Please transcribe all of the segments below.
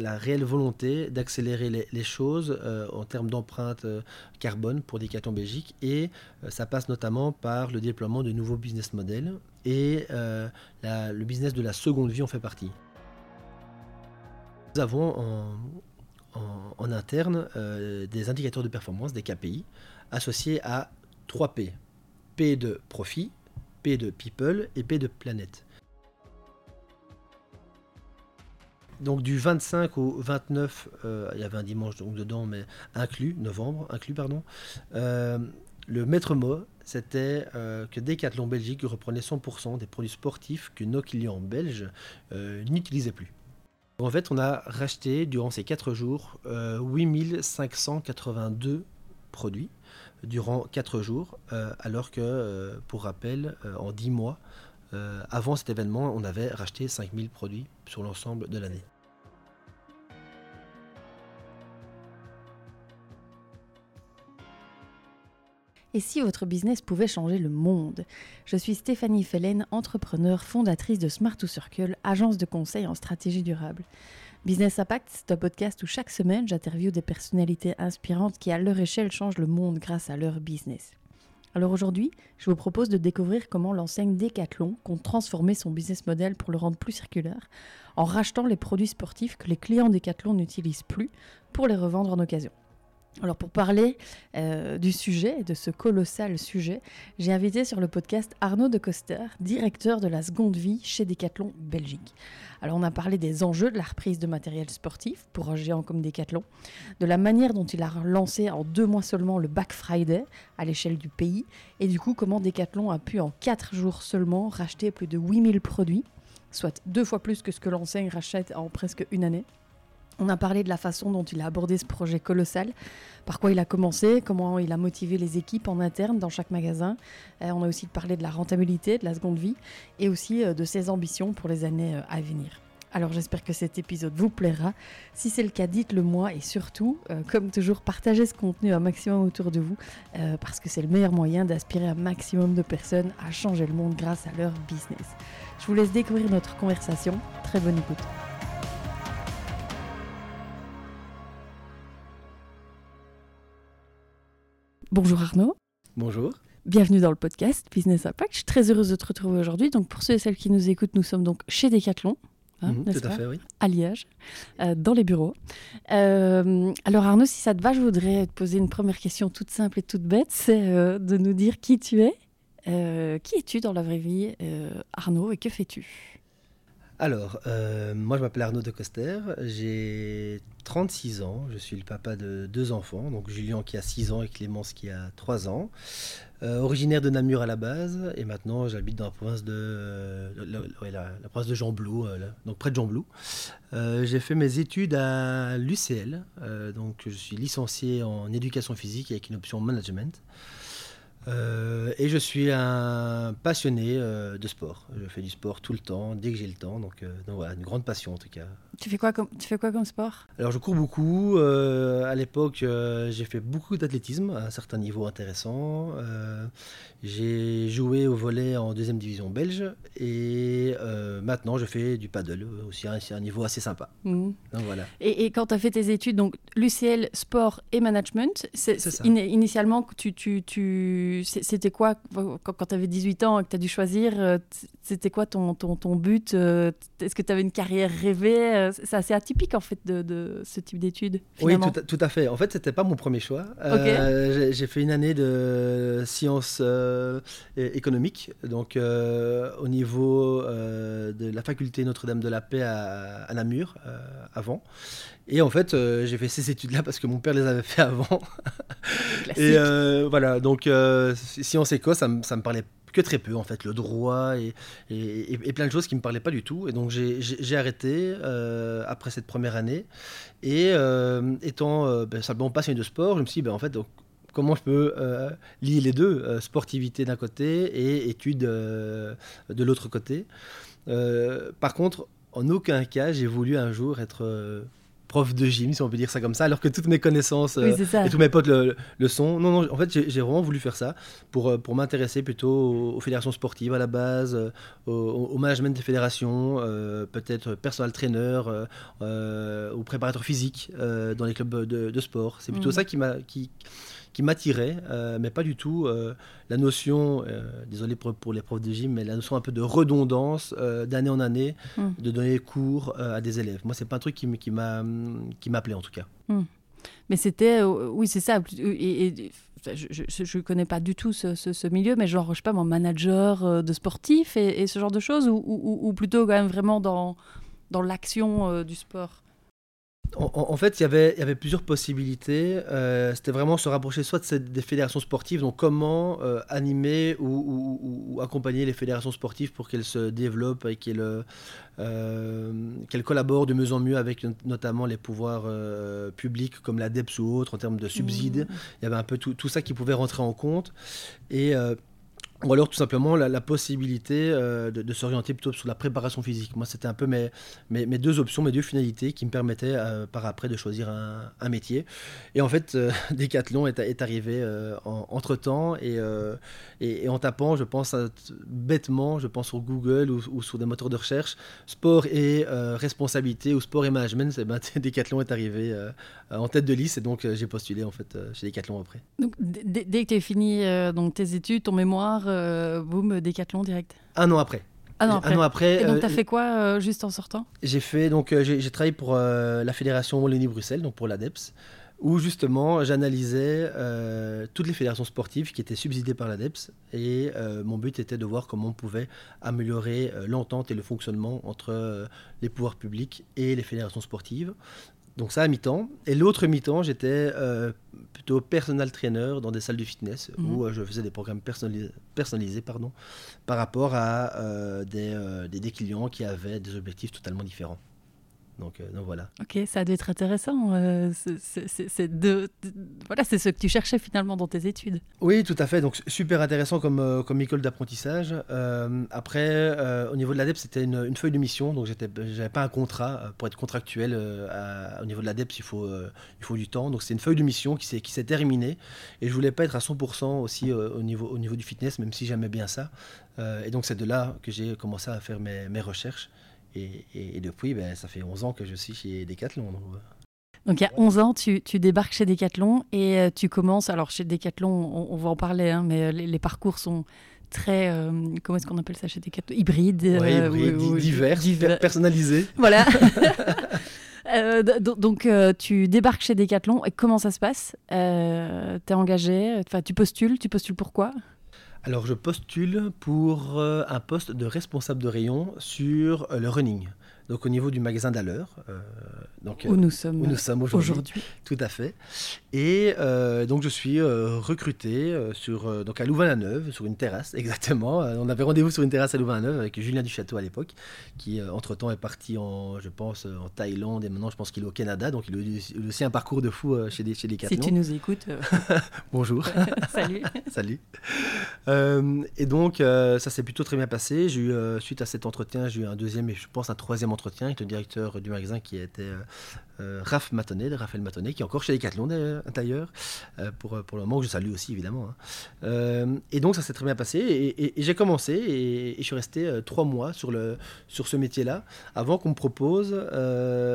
la réelle volonté d'accélérer les, choses en termes d'empreinte carbone pour Decathlon Belgique et ça passe notamment par le déploiement de nouveaux business models et le business de la seconde vie en fait partie. Nous avons en, interne des indicateurs de performance, des KPI, associés à 3 P. P de profit, P de people et P de planète. Donc du 25 au 29, euh, il y avait un dimanche donc dedans, mais inclus, novembre, inclus, pardon. Euh, le maître mot, c'était euh, que Decathlon Belgique reprenait 100% des produits sportifs que nos clients belges n'utilisaient plus. En fait, on a racheté durant ces 4 jours 8582 produits durant 4 jours, alors que, pour rappel, en 10 mois, avant cet événement, on avait racheté 5000 produits sur l'ensemble de l'année. Et si votre business pouvait changer le monde? Je suis Stéphanie Fellen, entrepreneur, fondatrice de Smart to Circle, agence de conseil en stratégie durable. Business Impact, c'est un podcast où chaque semaine j'interviewe des personnalités inspirantes qui à leur échelle changent le monde grâce à leur business. Alors aujourd'hui, je vous propose de découvrir comment l'enseigne Decathlon compte transformer son business model pour le rendre plus circulaire, en rachetant les produits sportifs que les clients Decathlon n'utilisent plus pour les revendre en occasion. Alors pour parler euh, du sujet, de ce colossal sujet, j'ai invité sur le podcast Arnaud de Coster, directeur de la seconde vie chez Decathlon Belgique. Alors on a parlé des enjeux de la reprise de matériel sportif pour un géant comme Decathlon, de la manière dont il a lancé en deux mois seulement le Back Friday à l'échelle du pays, et du coup comment Decathlon a pu en quatre jours seulement racheter plus de 8000 produits, soit deux fois plus que ce que l'enseigne rachète en presque une année. On a parlé de la façon dont il a abordé ce projet colossal, par quoi il a commencé, comment il a motivé les équipes en interne dans chaque magasin. Euh, on a aussi parlé de la rentabilité, de la seconde vie, et aussi euh, de ses ambitions pour les années euh, à venir. Alors j'espère que cet épisode vous plaira. Si c'est le cas, dites-le moi et surtout, comme toujours, partagez ce contenu un maximum autour de vous parce que c'est le meilleur moyen d'aspirer un maximum de personnes à changer le monde grâce à leur business. Je vous laisse découvrir notre conversation. Très bonne écoute. Bonjour Arnaud. Bonjour. Bienvenue dans le podcast Business Impact. Je suis très heureuse de te retrouver aujourd'hui. Donc pour ceux et celles qui nous écoutent, nous sommes donc chez Decathlon. Hein, mhm, tout à fait, oui. À Liège, euh, dans les bureaux. Euh, alors Arnaud, si ça te va, je voudrais te poser une première question toute simple et toute bête, c'est euh, de nous dire qui tu es. qui es-tu dans la vraie vie, Arnaud, et que fais-tu? Alors, euh, moi je m'appelle Arnaud de Coster, j'ai 36 ans, je suis le papa de deux enfants, donc Julien qui a 6 ans et Clémence qui a 3 ans. Euh, originaire de Namur à la base, et maintenant j'habite dans la province de, euh, province de Jean-Blou, donc près de Jean-Blou. j'ai fait mes études à l'UCL, donc je suis licencié en éducation physique avec une option management. Euh, et je suis un passionné euh, de sport. Je fais du sport tout le temps, dès que j'ai le temps. Donc, euh, donc, voilà, une grande passion en tout cas. Tu fais quoi comme, tu fais quoi comme sport? Alors je cours beaucoup. à l'époque, j'ai fait beaucoup d'athlétisme à un certain niveau intéressant. j'ai joué au volet en deuxième division belge. Et maintenant, je fais du paddle aussi à un, niveau assez sympa. Mmh. Donc, voilà. Et, quand tu as fait tes études, donc l'UCL sport et management, c'est, initialement, tu, tu, tu c'était quoi quand, tu avais 18 ans et que tu as dû choisir euh, C'était quoi ton, ton, ton but euh, Est-ce que tu avais une carrière rêvée euh, C'est assez atypique en fait de, de ce type d'études. Oui, tout à, fait. En fait, c'était pas mon premier choix. J'ai fait une année de sciences économiques, donc au niveau de la faculté Notre-Dame de la Paix à, à Namur avant. Et en fait, euh, j'ai fait ces études-là parce que mon père les avait fait avant. et euh, voilà, donc euh, sciences éco, ça, ça me parlait que très peu en fait, le droit et, et, plein de choses qui me parlaient pas du tout. Et donc j'ai arrêté après cette première année. Et étant ben, simplement passionné de sport, je me suis dit, ben, en fait, donc, comment je peux lier les deux, sportivité d'un côté et études de l'autre côté. par contre, en aucun cas, j'ai voulu un jour être prof de gym, si on peut dire ça comme ça, alors que toutes mes connaissances et tous mes potes le, sont. Non, non, en fait, j'ai vraiment voulu faire ça pour, pour m'intéresser plutôt aux, fédérations sportives à la base, au, management des fédérations, peut-être personal trainer, ou préparateur physique dans les clubs de, sport. C'est plutôt mm. ça qui m'a qui, qui m'attirait, euh, mais pas du tout euh, la notion, euh, désolé pour, les profs de gym, mais la notion un peu de redondance d'année en année, hmm. de donner cours à des élèves. Moi, c'est pas un truc qui, qui m'appelait en tout cas. Hmm. Mais c'était, oui, c'est ça. Et, je ne connais pas du tout ce, milieu, mais genre, je sais pas, mon manager de sportif et, ce genre de choses, ou, ou, plutôt quand même vraiment dans, dans l'action du sport? En, fait, il y avait, y avait plusieurs possibilités. Euh, c'était vraiment se rapprocher soit de des fédérations sportives, donc comment euh, animer ou, accompagner les fédérations sportives pour qu'elles se développent et qu'elles euh, collaborent de mieux en mieux avec notamment les pouvoirs publics comme la DEPS ou autres en termes de subsides. Mmh. Il y avait un peu tout, tout, ça qui pouvait rentrer en compte. Et ou alors tout simplement la, possibilité euh, de, s'orienter plutôt sur la préparation physique. Moi, c'était un peu mes, mes, deux options, mes deux finalités qui me permettaient euh, par après de choisir un, métier. Et en fait, euh, Decathlon est, est arrivé entre-temps et, et, en tapant, je pense bêtement, je pense sur Google ou, sur des moteurs de recherche, sport et responsabilité ou sport et management, ben, Decathlon est arrivé en tête de liste et donc j'ai postulé en fait chez Decathlon après. Donc dès que tu as fini donc, tes études, ton mémoire, euh, boum, décathlon direct Un an après. Un an après. Et donc, tu as euh, fait quoi euh, juste en sortant? J'ai fait donc j'ai travaillé pour la fédération Wallonie-Bruxelles, donc pour l'ADEPS, où justement j'analysais toutes les fédérations sportives qui étaient subsidiées par l'ADEPS. Et mon but était de voir comment on pouvait améliorer l'entente et le fonctionnement entre les pouvoirs publics et les fédérations sportives. Donc ça à mi-temps. Et l'autre mi-temps, j'étais euh, plutôt personal trainer dans des salles de fitness mhm. où euh, je faisais des programmes personnalisés, personnalisés pardon, par rapport à euh, des, des, clients qui avaient des objectifs totalement différents. Donc, euh, donc, voilà. Ok, ça a dû être intéressant. Euh, c'est de, voilà, c'est ce que tu cherchais finalement dans tes études. Oui, tout à fait. Donc super intéressant comme, euh, comme école d'apprentissage. après, au niveau de l'ADEP, c'était une, feuille de mission. Donc j'avais pas un contrat pour être contractuel. au niveau de l'ADEP, il faut, il faut du temps. Donc c'est une feuille de mission qui s'est, qui s'est terminée. Et je voulais pas être à 100% aussi au, niveau, au niveau du fitness, même si j'aimais bien ça. et donc c'est de là que j'ai commencé à faire mes, mes recherches. Et, depuis, ben, ça fait 11 ans que je suis chez Decathlon. Donc, il y a 11 ans, tu, débarques chez Decathlon et euh, tu commences. Alors chez Decathlon, on, va en parler, hein, mais euh, les, parcours sont très. Euh, comment est-ce qu'on appelle ça chez Decathlon? Hybrides. divers, personnalisés. Voilà. donc, tu débarques chez Decathlon et comment ça se passe? Tu es engagé Tu postules Tu postules pourquoi? Alors je postule pour euh, un poste de responsable de rayon sur euh, le running donc au niveau du magasin d'Alleur. Euh, donc, où nous sommes, nous sommes aujourd'hui. Tout à fait. Et euh, donc je suis euh, recruté sur, donc à Louvain-la-Neuve, sur une terrasse, exactement. on avait rendez-vous sur une terrasse à Louvain-la-Neuve avec Julien Duchâteau à l'époque, qui entre-temps est parti en, je pense, en Thaïlande et maintenant je pense qu'il est au Canada. Donc il a aussi un parcours de fou chez, des, chez Si tu nous écoutes. Bonjour. Salut. Salut. et donc ça s'est plutôt très bien passé. J'ai eu, suite à cet entretien, j'ai eu un deuxième et je pense un troisième entretien avec le directeur du magasin qui était euh, euh, Raph Matonnet, Raphaël Matonnet, qui est encore chez Decathlon d'ailleurs, euh, pour, pour le moment, que je salue aussi évidemment. Hein. et donc ça s'est très bien passé et, j'ai commencé et, je suis resté trois mois sur, le, sur ce métier-là avant qu'on me propose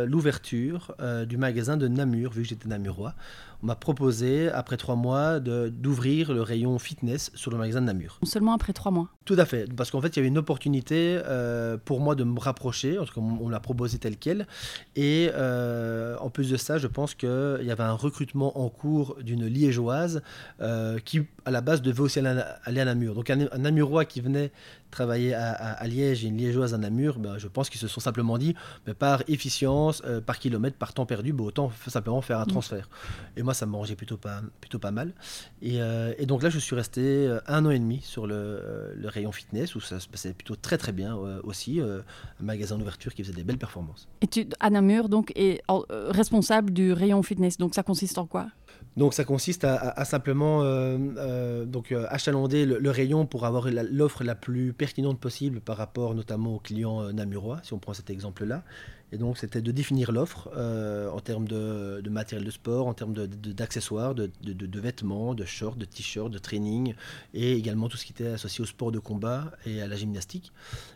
l'ouverture du magasin de Namur, vu que j'étais namurois on m'a proposé, après trois mois, d'ouvrir le rayon fitness sur le magasin de Namur. Seulement après trois mois Tout à fait, parce qu'en fait, il y avait une opportunité euh, pour moi de me rapprocher, en tout cas, on, l'a proposé tel quel. Et euh, en plus de ça, je pense qu'il y avait un recrutement en cours d'une liégeoise euh, qui, à la base, devait aussi aller à, Namur. Donc, un, un Namurois qui venait travailler à, Liège et une liégeoise à Namur, ben, je pense qu'ils se sont simplement dit, mais par efficience, euh, par kilomètre, par temps perdu, ben, autant simplement faire un mm. transfert. Et moi, ça m'arrangeait plutôt pas, plutôt pas mal. Et, euh, donc là, je suis resté euh, un an et demi sur le, rayon fitness, où ça se passait plutôt très très bien aussi, un magasin d'ouverture qui faisait des belles performances. Et tu, à Namur, donc, est responsable du rayon fitness, donc ça consiste en quoi? Donc ça consiste à, simplement donc, achalander le, rayon pour avoir l'offre la, plus pertinente possible par rapport notamment aux clients namurois, si on prend cet exemple-là. Et donc, c'était de définir l'offre euh, en termes de, matériel de sport, en termes d'accessoires, de, de, vêtements, de shorts, de t-shirts, de training, et également tout ce qui était associé au sport de combat et à la gymnastique.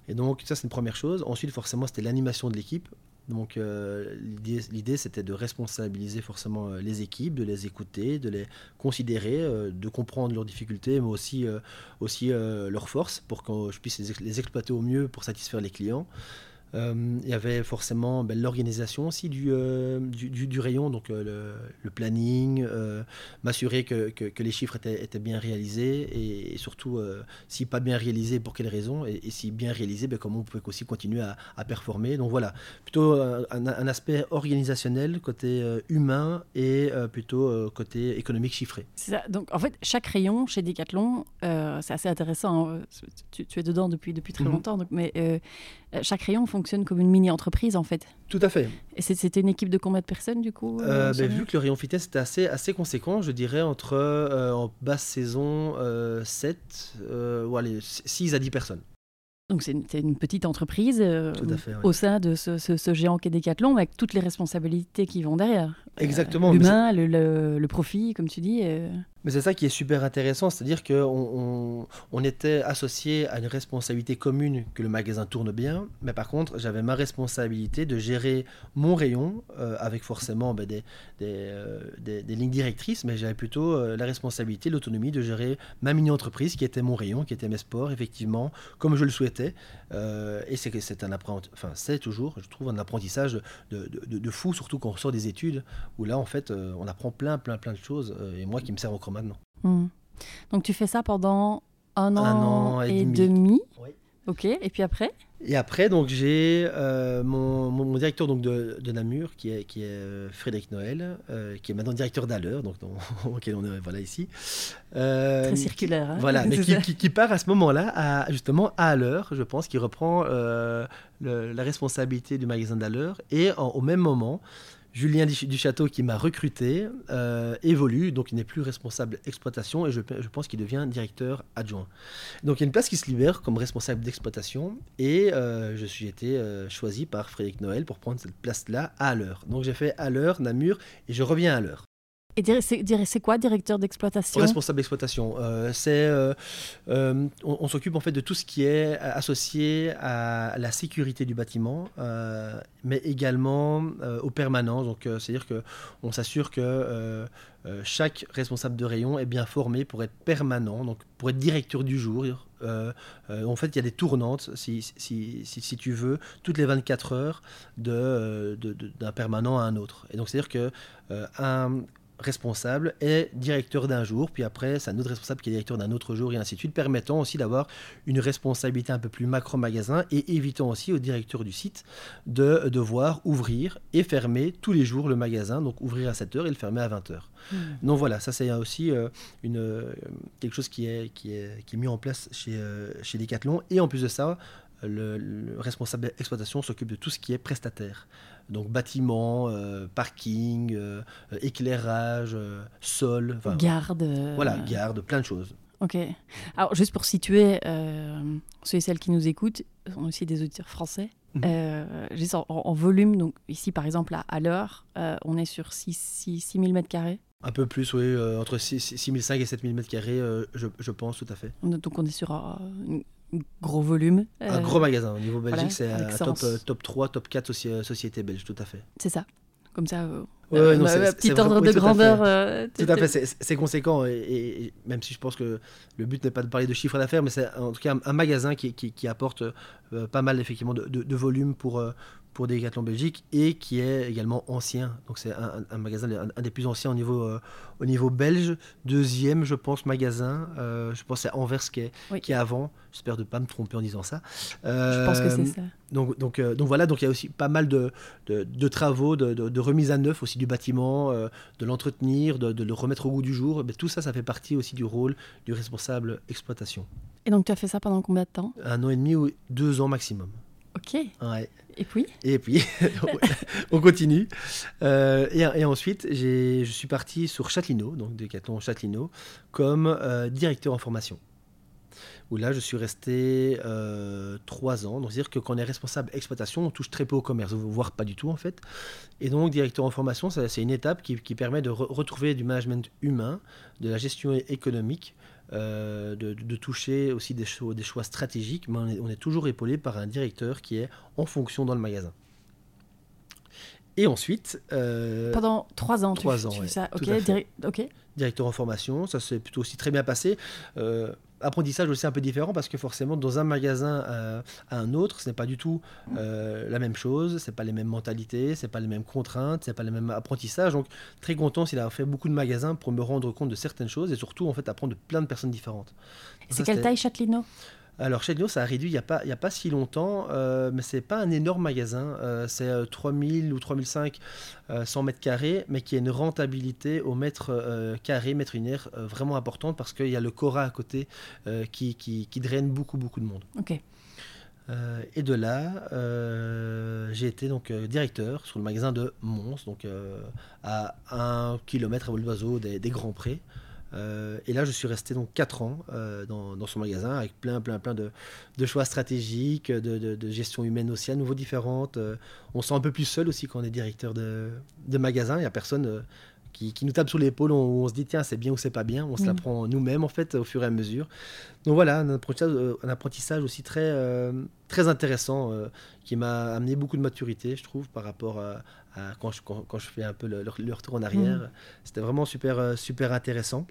Et donc, ça, c'est une première chose. Ensuite, forcément, c'était l'animation de l'équipe. Donc, euh, l'idée, c'était de responsabiliser forcément euh, les équipes, de les écouter, de les considérer, de comprendre leurs difficultés, mais aussi leurs forces pour que je puisse les exploiter au mieux pour satisfaire les clients. Euh, il y avait forcément ben, l'organisation aussi du, euh, du, rayon, donc euh, le, planning, m'assurer que, que, les chiffres étaient, étaient bien réalisés et, surtout, si pas bien réalisés, pour quelles raisons, et, si bien réalisés, ben, comment on pouvait aussi continuer à, à performer. Donc voilà, plutôt un, un aspect organisationnel, côté humain et plutôt côté économique chiffré. Ça. Donc en fait, chaque rayon chez Decathlon, c'est assez intéressant. Hein. Tu, es dedans depuis, depuis très mhm. longtemps, donc, mais chaque rayon fonctionne fonctionne comme une mini-entreprise en fait. Tout à fait. Et c'était une équipe de combien de personnes du coup euh, euh ben, Vu que le rayon fitness était assez, assez conséquent, je dirais entre euh, en basse saison 7, ou allez, 6 à 10 personnes. Donc c'est une, petite entreprise au sein de ce, ce, géant qu'est Decathlon avec toutes les responsabilités qui vont derrière. Exactement. L'humain, le, le, profit, comme tu dis. Mais c'est ça qui est super intéressant, c'est-à-dire qu'on on, était associé à une responsabilité commune que le magasin tourne bien, mais par contre, j'avais ma responsabilité de gérer mon rayon euh, avec forcément ben, euh, des, des, lignes directrices, mais j'avais plutôt euh, la responsabilité, l'autonomie de gérer ma mini-entreprise qui était mon rayon, qui était mes sports, effectivement, comme je le souhaitais. et c'est un enfin, c'est toujours, je trouve, un apprentissage de, de, de, fou, surtout quand on sort des études, où là, en fait, on apprend plein, plein, plein de choses, et moi qui me sers encore maintenant. Hmm. Donc tu fais ça pendant un an, et, demi. Ok, et puis après? Et après, donc j'ai euh, mon, mon, directeur donc, de, de, Namur, qui est, qui est euh, Frédéric Noël, euh, qui est maintenant directeur d'Aller, donc auquel on est voilà, ici. Très circulaire. Hein voilà, mais qui, qui, part à ce moment-là, à, justement à Aller, je pense, qui reprend la responsabilité du magasin d'Aller, et au même moment, Julien du Château, qui m'a recruté, euh, évolue, donc il n'est plus responsable exploitation et je, pense qu'il devient directeur adjoint. Donc il y a une place qui se libère comme responsable d'exploitation et euh, je suis été euh, choisi par Frédéric Noël pour prendre cette place-là à l'heure. Donc j'ai fait à l'heure, Namur et je reviens à l'heure. Et c'est quoi directeur d'exploitation? Responsable d'exploitation. Euh, euh, euh, on, s'occupe en fait de tout ce qui est associé à la sécurité du bâtiment, mais également au permanent. Donc, c'est-à-dire que on s'assure que chaque responsable de rayon est bien formé pour être permanent, donc pour être directeur du jour. en fait, il y a des tournantes, si, tu veux, toutes les 24 heures d'un permanent à un autre. Et donc, c'est-à-dire que un responsable est directeur d'un jour, puis après c'est un autre responsable qui est directeur d'un autre jour, et ainsi de suite, permettant aussi d'avoir une responsabilité un peu plus macro-magasin et évitant aussi au directeur du site de devoir ouvrir et fermer tous les jours le magasin, donc ouvrir à 7h et le fermer à 20h. Mmh. Donc voilà, ça c'est aussi euh, une, euh, quelque chose qui est, qui, est, qui est mis en place chez, euh, chez Decathlon, et en plus de ça, le, le responsable d'exploitation s'occupe de tout ce qui est prestataire. Donc bâtiment, euh, parking, euh, éclairage, euh, sol. Garde. Voilà, garde, plein de choses. Ok. Alors juste pour situer ceux et celles qui nous écoutent, sont aussi des auditeurs français. Mhm. juste en, volume, donc ici par exemple à, l'heure, on est sur 6, 000 m2 un peu plus, oui, entre 6, 500 et 7000 m2, je, je, pense, tout à fait. Donc on est sur gros volume. Un gros magasin. Au niveau Belgique, c'est top, euh, top 3, top 4 sociétés belges, tout à fait. C'est ça. Comme ça, euh, petit ordre de grandeur. Euh, tout à fait, c'est conséquent. Et, même si je pense que le but n'est pas de parler de chiffre d'affaires, mais c'est en tout cas un, magasin qui, qui, apporte pas mal effectivement de, de, volume pour, pour Decathlon Belgique et qui est également ancien. Donc c'est un, magasin, un, des plus anciens au niveau, euh, au niveau belge. Deuxième, je pense, magasin. Euh, je pense c'est Anvers qui est, qui est avant. J'espère de ne pas me tromper en disant ça. je pense que c'est ça. Donc, donc, euh, donc voilà, donc il y a aussi pas mal de, de, travaux, de, de, remise à neuf aussi du bâtiment, de l'entretenir, de, le remettre au goût du jour. Mais tout ça, ça fait partie aussi du rôle du responsable exploitation. Et donc tu as fait ça pendant combien de temps? Un an et demi ou deux ans maximum. Ok. Ouais. Et puis? Et puis, on continue. Euh, et, ensuite, je suis parti sur Châtelineau, donc Decathlon Châtelineau, comme euh, directeur en formation. Où là, je suis resté euh, trois ans. Donc, c'est-à-dire que quand on est responsable exploitation, on touche très peu au commerce, voire pas du tout en fait. Et donc, directeur en formation, c'est une étape qui, permet de retrouver du management humain, de la gestion économique, euh, de, toucher aussi des, choix, des choix stratégiques, mais on est, toujours épaulé par un directeur qui est en fonction dans le magasin. Et ensuite... Euh, Pendant trois ans, trois tu, ans, fais ça. ok, Directeur en formation, ça s'est plutôt aussi très bien passé. Euh, apprentissage aussi un peu différent parce que forcément dans un magasin euh, à, un autre ce n'est pas du tout euh, la même chose c'est pas les mêmes mentalités c'est pas les mêmes contraintes c'est pas les mêmes apprentissages donc très content s'il a fait beaucoup de magasins pour me rendre compte de certaines choses et surtout en fait apprendre de plein de personnes différentes. C'est quelle taille Châtelineau? Alors chez ça a réduit il n'y a, pas, a pas si longtemps, euh, mais ce n'est pas un énorme magasin. Euh, c'est 3000 euh, ou 3005 100 mètres carrés, mais qui a une rentabilité au mètre carré, mètre linéaire vraiment importante parce qu'il y a le Cora à côté qui, qui, qui, draine beaucoup, beaucoup de monde. Ok. et de là, j'ai été donc directeur sur le magasin de Mons, donc à un kilomètre à vol d'oiseau des, des Grands Prés. Euh, et là, je suis resté donc 4 ans euh, dans, dans, son magasin avec plein, plein, plein de, de choix stratégiques, de, de, gestion humaine aussi à nouveau différente. Euh, on se sent un peu plus seul aussi quand on est directeur de, magasin. Il n'y a personne qui, qui, nous tape sur l'épaule où on, se dit tiens, c'est bien ou c'est pas bien? On se la mm. nous-mêmes en fait au fur et à mesure. Donc voilà, un apprentissage, un apprentissage aussi très, très intéressant qui m'a amené beaucoup de maturité, je trouve, par rapport à, quand, je, quand, je fais un peu le, retour en arrière. Mm. C'était vraiment super, super intéressant.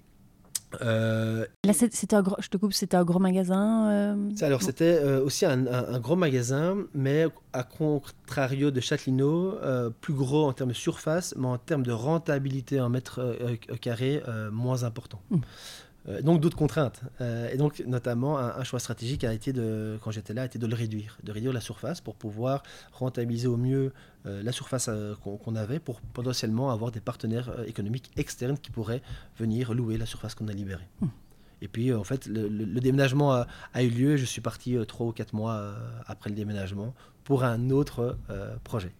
Euh, Là, c'était un je te coupe, c'était un gros magasin. Euh, alors, c'était euh, aussi un, gros magasin, mais à contrario de Châtelineau, plus gros en termes de surface, mais en termes de rentabilité en mètre carré, moins important. Hum. Euh, donc d'autres contraintes. Euh, et donc notamment un, choix stratégique a été de, quand j'étais là, a été de le réduire, de réduire la surface pour pouvoir rentabiliser au mieux euh, la surface qu'on avait pour potentiellement avoir des partenaires économiques externes qui pourraient venir louer la surface qu'on a libérée. Hmm. Et puis en fait le, déménagement a, eu lieu. Je suis parti trois ou quatre mois après le déménagement pour un autre projet.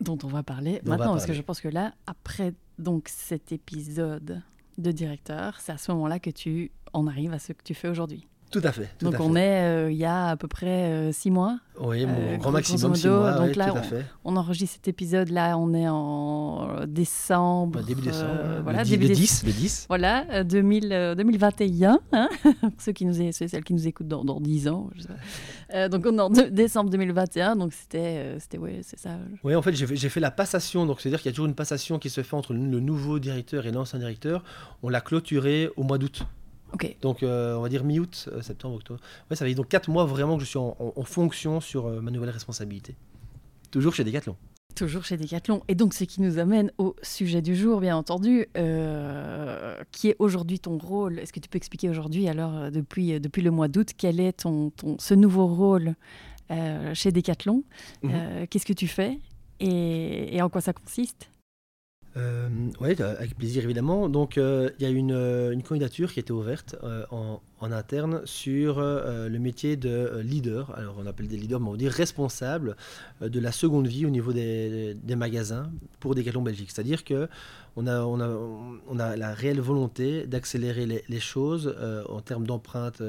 Dont on va parler maintenant, parce que je pense que là, après donc cet épisode de directeur, c'est à ce moment-là que tu en arrives à ce que tu fais aujourd'hui. Tout à fait. donc on est euh, il y a à peu près euh, six mois. Oui, mon euh, grand maximum six mois. Donc là, tout à fait. On, enregistre cet épisode là, on est en décembre. début décembre. voilà, le, début 10, le 10. Voilà, 2000, 2021. Hein ceux qui nous, celles qui nous écoutent dans, dans 10 ans. donc on est en décembre 2021. Donc c'était, c'était ouais, c'est ça. Oui, en fait, j'ai fait la passation. Donc c'est-à-dire qu'il y a toujours une passation qui se fait entre le nouveau directeur et l'ancien directeur. On l'a clôturé au mois d'août. Donc, euh, on va dire mi-août, euh, septembre, octobre. Ouais, ça fait donc 4 mois vraiment que je suis en, fonction sur euh, ma nouvelle responsabilité. Toujours chez Decathlon. Toujours chez Decathlon. Et donc, ce qui nous amène au sujet du jour, bien entendu, qui est aujourd'hui ton rôle. Est-ce que tu peux expliquer aujourd'hui, alors, depuis, depuis le mois d'août, quel est ton, ton, ce nouveau rôle chez Decathlon? Mhm. Qu'est-ce que tu fais? Et, et en quoi ça consiste? Euh, oui, avec plaisir évidemment. Donc euh, il y a une, euh, candidature qui a été ouverte en, en, interne sur le métier de leader. Alors on appelle des leaders, mais on dit responsable de la seconde vie au niveau des, des magasins pour Decathlon Belgique. C'est-à-dire que on a, la réelle volonté d'accélérer les, choses en termes d'empreinte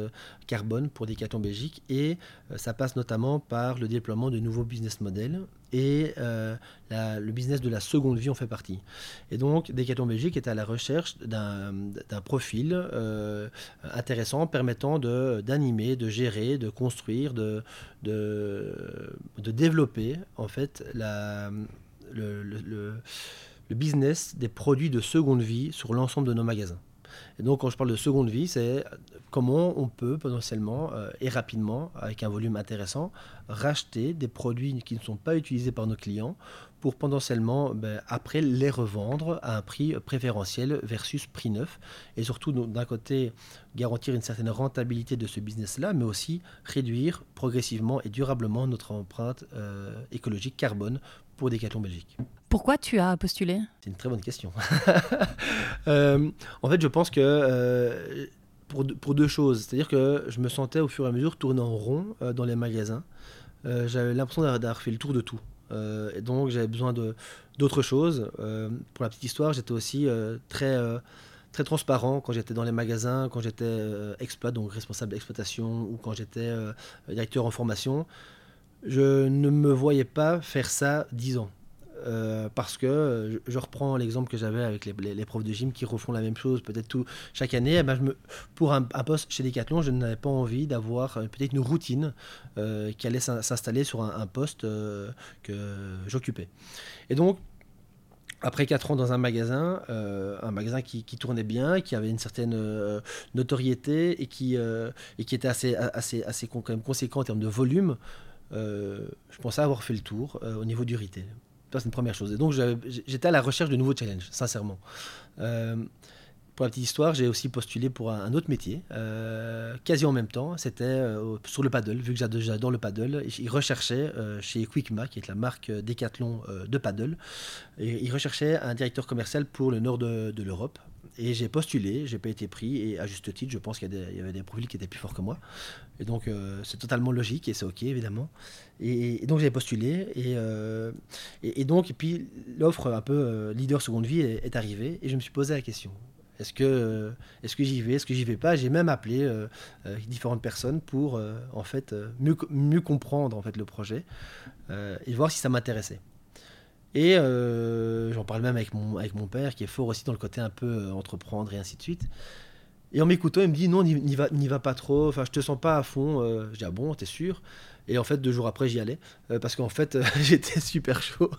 carbone pour Decathlon Belgique et ça passe notamment par le déploiement de nouveaux business models et euh, le business de la seconde vie en fait partie. Et donc, Decathlon Belgique est à la recherche d'un profil euh, intéressant permettant d'animer, de, gérer, de construire, de, de, développer en fait le business des produits de seconde vie sur l'ensemble de nos magasins. Et donc, quand je parle de seconde vie, c'est comment on peut potentiellement euh, et rapidement, avec un volume intéressant, racheter des produits qui ne sont pas utilisés par nos clients pour potentiellement, ben, après, les revendre à un prix préférentiel versus prix neuf. Et surtout, d'un côté, garantir une certaine rentabilité de ce business-là, mais aussi réduire progressivement et durablement notre empreinte euh, écologique carbone pour Decathlon Belgique. Pourquoi tu as postulé? C'est une très bonne question. Euh, en fait, je pense que euh, pour, deux choses. C'est-à-dire que je me sentais au fur et à mesure tourner en rond euh, dans les magasins. j'avais l'impression d'avoir fait le tour de tout. et donc j'avais besoin d'autres choses. pour la petite histoire, j'étais aussi très très transparent quand j'étais dans les magasins, quand j'étais exploit, donc responsable d'exploitation, ou quand j'étais directeur en formation. Je ne me voyais pas faire ça dix ans. Euh, parce que euh, je, reprends l'exemple que j'avais avec les, profs de gym qui refont la même chose peut-être chaque année. Eh ben, pour un, poste chez Decathlon, je n'avais pas envie d'avoir euh, peut-être une routine qui allait s'installer sur un, poste que j'occupais. Et donc, après 4 ans dans un magasin, un magasin qui, tournait bien, qui avait une certaine notoriété et qui, était assez, conséquent en termes de volume, je pensais avoir fait le tour au niveau du retail c'est une première chose. Et donc, j'étais à la recherche de nouveaux challenges, sincèrement. Euh, pour la petite histoire, j'ai aussi postulé pour un, autre métier, euh, quasi en même temps. C'était euh, sur le paddle, vu que j'adore le paddle. Ils recherchaient chez Quickma, qui est la marque Decathlon de paddle, et ils recherchaient un directeur commercial pour le nord de, de l'Europe. Et j'ai postulé, j'ai pas été pris, et à juste titre, je pense qu'il y, avait des profils qui étaient plus forts que moi. Et donc, euh, c'est totalement logique, et c'est OK, évidemment. Et, donc, j'ai postulé, euh, et, et, donc, et puis, l'offre un peu euh, leader seconde vie est, arrivée, et je me suis posé la question. Est-ce que, est-ce que j'y vais, est-ce que j'y vais pas? J'ai même appelé différentes personnes pour, en fait, mieux, mieux comprendre, en fait, le projet, et voir si ça m'intéressait. Et euh, j'en parle même avec mon, avec mon père, qui est fort aussi dans le côté un peu euh, entreprendre et ainsi de suite. Et en m'écoutant, il me dit non, n'y va, va pas trop, enfin, je te sens pas à fond. Euh. je dis ah bon, t'es sûr? Et en fait, deux jours après, j'y allais, parce qu'en fait, j'étais super chaud.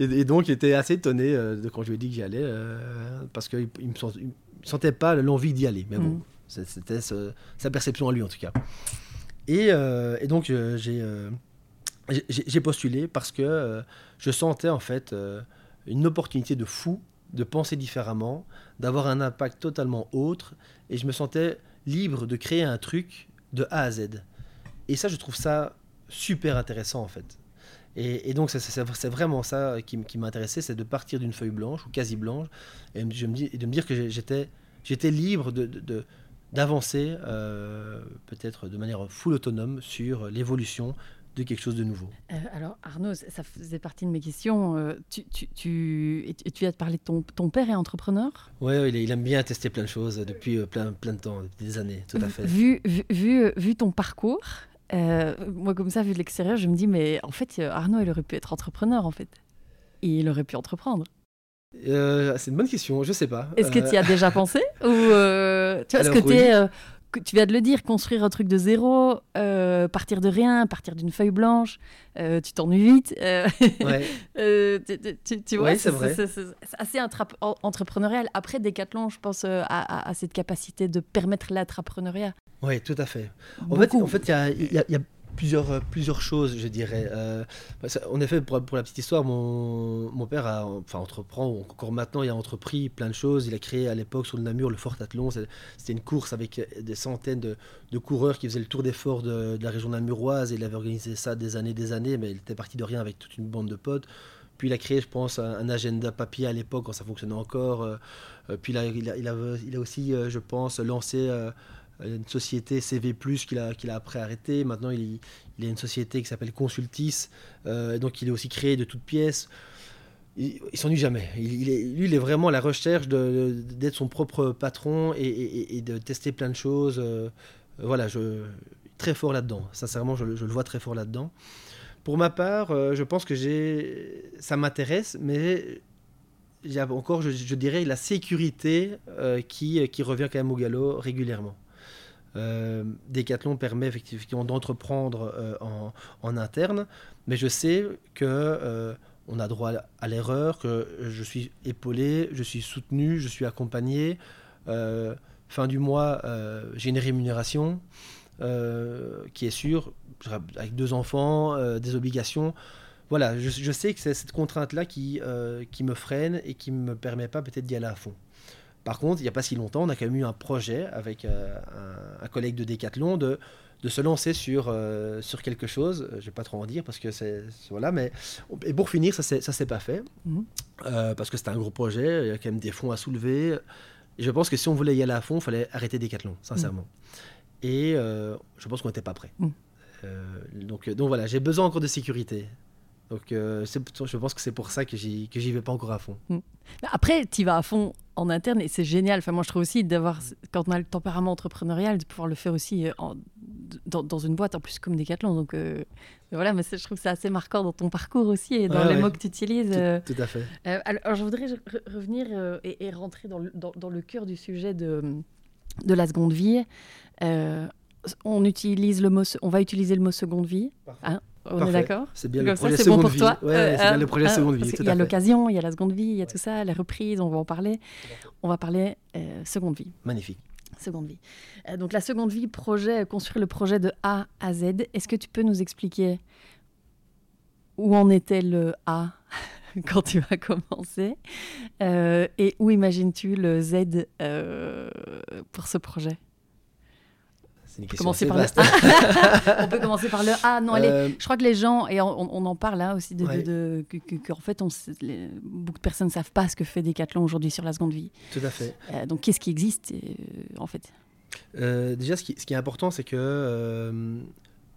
Et, donc, il était assez étonné de quand je lui ai dit que j'y allais, parce qu'il ne me, sentait pas l'envie d'y aller. Mais bon, mm. c'était sa perception à lui en tout cas. Et, et donc, j'ai j'ai postulé parce que euh, je sentais en fait euh, une opportunité de fou de penser différemment, d'avoir un impact totalement autre, et je me sentais libre de créer un truc de A à Z. Et ça, je trouve ça super intéressant en fait. Et, donc, c'est vraiment ça qui, m'intéressait, c'est de partir d'une feuille blanche ou quasi blanche, et, de me dire que j'étais libre de, d'avancer euh, peut-être de manière full autonome sur l'évolution de quelque chose de nouveau. Euh, alors Arnaud, ça faisait partie de mes questions. Euh, tu, tu, tu, tu as parlé de ton, ton père est entrepreneur? Oui, il, il, aime bien tester plein de choses depuis euh, plein, plein de temps, depuis des années, tout à fait. Vu, vu, vu, ton parcours, moi comme ça, vu de l'extérieur, je me dis, mais en fait, Arnaud, il aurait pu être entrepreneur, en fait. Et il aurait pu entreprendre. c'est une bonne question, je sais pas. Est-ce que tu y as déjà pensé? Ou est-ce que tu es tu viens de le dire, construire un truc de zéro, euh, partir de rien, partir d'une feuille blanche, euh, tu t'ennuies vite. Euh, tu, vois, c'est assez entrepreneurial. Après Decathlon, je pense à, cette capacité de permettre l'entrepreneuriat. Oui, tout à fait. En fait, en fait, il y a euh, plusieurs choses, je dirais. Euh, en effet, pour, pour, la petite histoire, mon, mon, père a, enfin, entreprend, encore maintenant, il a entrepris plein de choses. Il a créé à l'époque sur le Namur le Fort Athlon. C'était une course avec des centaines de, de, coureurs qui faisaient le tour des forts de, la région namuroise. Il avait organisé ça des années, des années, mais il était parti de rien avec toute une bande de potes. Puis il a créé, je pense, un, agenda papier à l'époque quand ça fonctionnait encore. Euh, puis il a, il a, il a aussi, je pense, lancé une société CV+, qu'il a, a après arrêté. Maintenant, il, il a une société qui s'appelle Consultis. Euh, donc, il est aussi créé de toutes pièces. Il, il s'ennuie jamais. Il, lui, il est vraiment à la recherche d'être son propre patron et, de tester plein de choses. Euh, voilà, je, très fort là-dedans. Sincèrement, je, le vois très fort là-dedans. Pour ma part, euh, je pense que ça m'intéresse, mais j'ai encore, je, je, dirais, la sécurité qui, qui revient quand même au galop régulièrement. Euh, Decathlon permet effectivement d'entreprendre euh, en, interne, mais je sais que euh, on a droit à l'erreur, que je suis épaulé, je suis soutenu, je suis accompagné. fin du mois, j'ai une rémunération qui est sûre, avec deux enfants, des obligations. Voilà, je, sais que c'est cette contrainte-là qui, qui me freine et qui ne me permet pas peut-être d'y aller à fond. Par contre, il n'y a pas si longtemps, on a quand même eu un projet avec euh, un, collègue de Decathlon de, de se lancer sur, euh, sur quelque chose. Je ne vais pas trop en dire parce que c'est. Voilà, mais. Et pour finir, ça ne s'est pas fait. Mhm. Euh, parce que c'était un gros projet, il y a quand même des fonds à soulever. Et je pense que si on voulait y aller à fond, il fallait arrêter Decathlon, sincèrement. Mhm. Et je pense qu'on n'était pas prêt. Mhm. donc, donc voilà, j'ai besoin encore de sécurité. Donc euh, je pense que c'est pour ça que j'y vais pas encore à fond. Mm. Après, tu vas à fond en interne et c'est génial. Enfin, moi, je trouve aussi d'avoir quand on a le tempérament entrepreneurial de pouvoir le faire aussi euh, dans, une boîte en plus comme Decathlon. Donc euh, voilà, mais je trouve que c'est assez marquant dans ton parcours aussi et dans les mots que tu utilises. Tout, à fait. alors, je voudrais revenir et, rentrer dans le, dans, le, cœur du sujet de de la seconde vie. on utilise le mot, on va utiliser le mot seconde vie. Hein on est d'accord C'est bien le projet ça, seconde bon pour vie. Toi. Ouais, c'est bien le projet seconde vie. Il y a l'occasion, il y a la seconde vie, il y a tout ça, la reprise, on va en parler. On va parler euh, seconde vie. Magnifique. Seconde vie. Euh, donc la seconde vie, projet, construire le projet de A à Z. Est-ce que tu peux nous expliquer où en était le A quand tu as commencé euh, et où imagines-tu le Z pour ce projet? Commencer par le on peut commencer par le A. Non, allez, euh, je crois que les gens, et on, en parle là aussi, de, de, que, en fait, on, beaucoup de personnes ne savent pas ce que fait Decathlon aujourd'hui sur la seconde vie. Tout à fait. Euh, donc, qu'est-ce qui existe euh, en fait? Déjà, ce qui, ce qui, est important, c'est que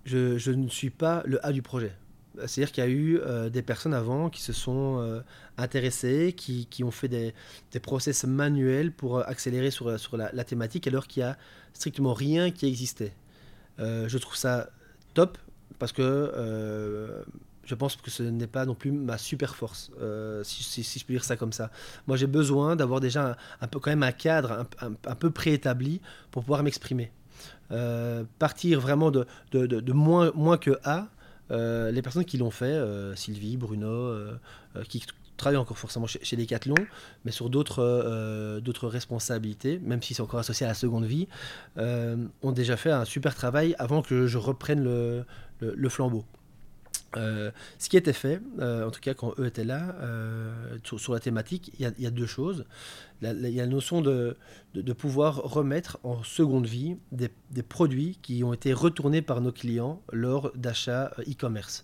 je, je, ne suis pas le A du projet. C'est-à-dire qu'il y a eu des personnes avant qui se sont intéressées, qui, qui, ont fait des, des, process manuels pour accélérer sur, sur la, la thématique, alors qu'il y a strictement rien qui existait. Euh, je trouve ça top parce que euh, je pense que ce n'est pas non plus ma super force, euh, si, je peux dire ça comme ça. Moi, j'ai besoin d'avoir déjà un, peu quand même un cadre un, peu préétabli pour pouvoir m'exprimer. partir vraiment de, moins, moins que A, les personnes qui l'ont fait, Sylvie, Bruno, qui travaille encore forcément chez, chez Decathlon, mais sur d'autres euh, d'autres responsabilités, même si c'est encore associé à la seconde vie, euh, ont déjà fait un super travail avant que je reprenne le, flambeau. Euh, ce qui était fait, en tout cas quand eux étaient là, sur, la thématique, il y, a deux choses. Il y a la notion de, de, pouvoir remettre en seconde vie des, des, produits qui ont été retournés par nos clients lors d'achats e-commerce.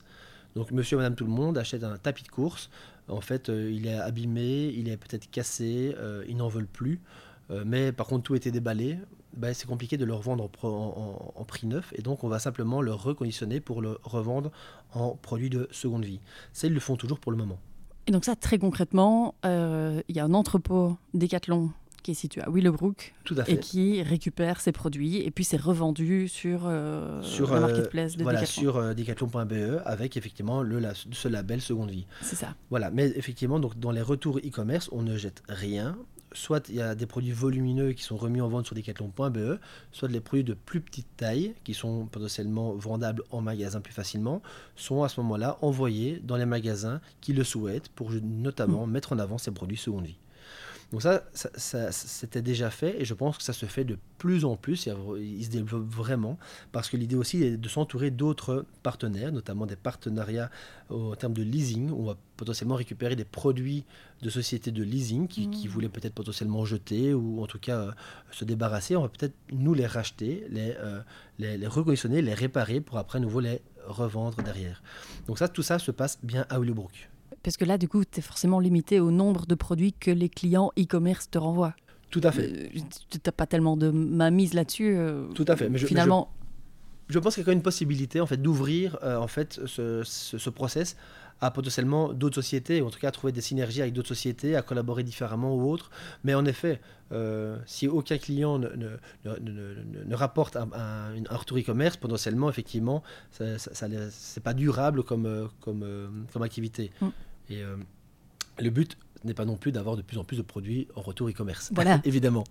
Donc monsieur et madame tout le monde achètent un tapis de course, en fait, euh, il est abîmé, il est peut-être cassé, euh, ils n'en veulent plus. Euh, mais par contre, tout était déballé. Ben, c'est compliqué de le revendre en, prix neuf. Et donc, on va simplement le reconditionner pour le revendre en produit de seconde vie. Ça, ils le font toujours pour le moment. Et donc ça, très concrètement, il y a un entrepôt Decathlon qui est situé à Willowbrook et qui récupère ses produits et puis c'est revendu sur, euh, sur la euh, marketplace de voilà, Decathlon. sur euh, decathlon.be avec effectivement le, ce label seconde vie. C'est ça. Voilà, mais effectivement donc dans les retours e-commerce, on ne jette rien. Soit il y a des produits volumineux qui sont remis en vente sur decathlon.be, soit les produits de plus petite taille qui sont potentiellement vendables en magasin plus facilement, sont à ce moment-là envoyés dans les magasins qui le souhaitent pour notamment mm. mettre en avant ces produits seconde vie. Donc ça, ça, c'était déjà fait et je pense que ça se fait de plus en plus. Il, se développe vraiment parce que l'idée aussi est de s'entourer d'autres partenaires, notamment des partenariats en termes de leasing. On va potentiellement récupérer des produits de sociétés de leasing qui, mmh. voulaient peut-être potentiellement jeter ou en tout cas euh, se débarrasser. On va peut-être nous les racheter, les, euh, les, les reconditionner, les réparer pour après nouveau les revendre derrière. Donc ça, tout ça se passe bien à Willowbrook. Parce que là, du coup, tu es forcément limité au nombre de produits que les clients e-commerce te renvoient. Tout à fait. Euh, tu n'as pas tellement de ma mise là-dessus. Euh, Tout à fait. Mais finalement. je, pense qu'il y a quand même une possibilité en fait, d'ouvrir euh, en fait, ce, ce, process à potentiellement d'autres sociétés, ou en tout cas à trouver des synergies avec d'autres sociétés, à collaborer différemment ou autres. Mais en effet, si aucun client ne, ne, ne, ne rapporte un, un, retour e-commerce, potentiellement, effectivement, ça, ça, c'est pas durable comme, comme, comme activité. Mm. Et euh, le but n'est pas non plus d'avoir de plus en plus de produits en retour e-commerce, voilà. évidemment.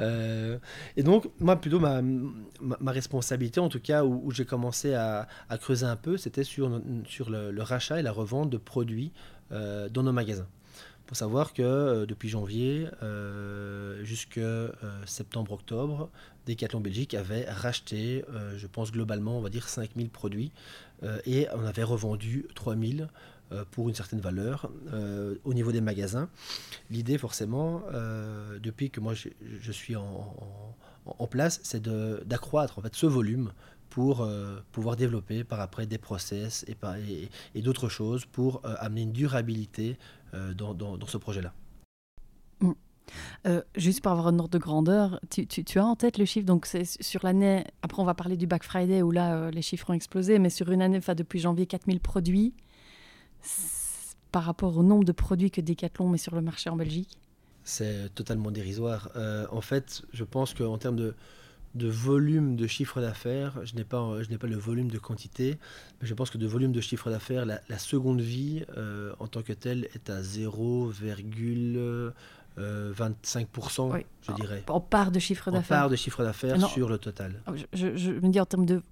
Euh, et donc, moi, plutôt, ma, ma, responsabilité, en tout cas, où, j'ai commencé à, à, creuser un peu, c'était sur, sur le, rachat et la revente de produits euh, dans nos magasins. Il faut savoir que depuis janvier euh, jusqu'à septembre-octobre, Decathlon Belgique avait racheté, je pense globalement, on va dire 5000 produits, et on avait revendu 3000 euh, pour une certaine valeur euh, au niveau des magasins. L'idée, forcément, euh, depuis que moi je, suis en, en, place, c'est d'accroître en fait ce volume pour pouvoir développer par après des process et, et, et d'autres choses pour amener une durabilité dans, dans, ce projet-là. Mm. Euh, juste pour avoir un ordre de grandeur, tu, as en tête le chiffre, donc c'est sur l'année, après on va parler du Black Friday où là euh, les chiffres ont explosé, mais sur une année, enfin depuis janvier, 4000 produits, par rapport au nombre de produits que Decathlon met sur le marché en Belgique? C'est totalement dérisoire. Euh, en fait, je pense qu'en termes de, de volume de chiffre d'affaires, je n'ai pas, je n'ai pas le volume de quantité, mais je pense que de volume de chiffre d'affaires, la, seconde vie en tant que telle est à 0,25%, je dirais. En part de chiffre d'affaires. En part de chiffre d'affaires sur le total. Je, je, me dis en termes de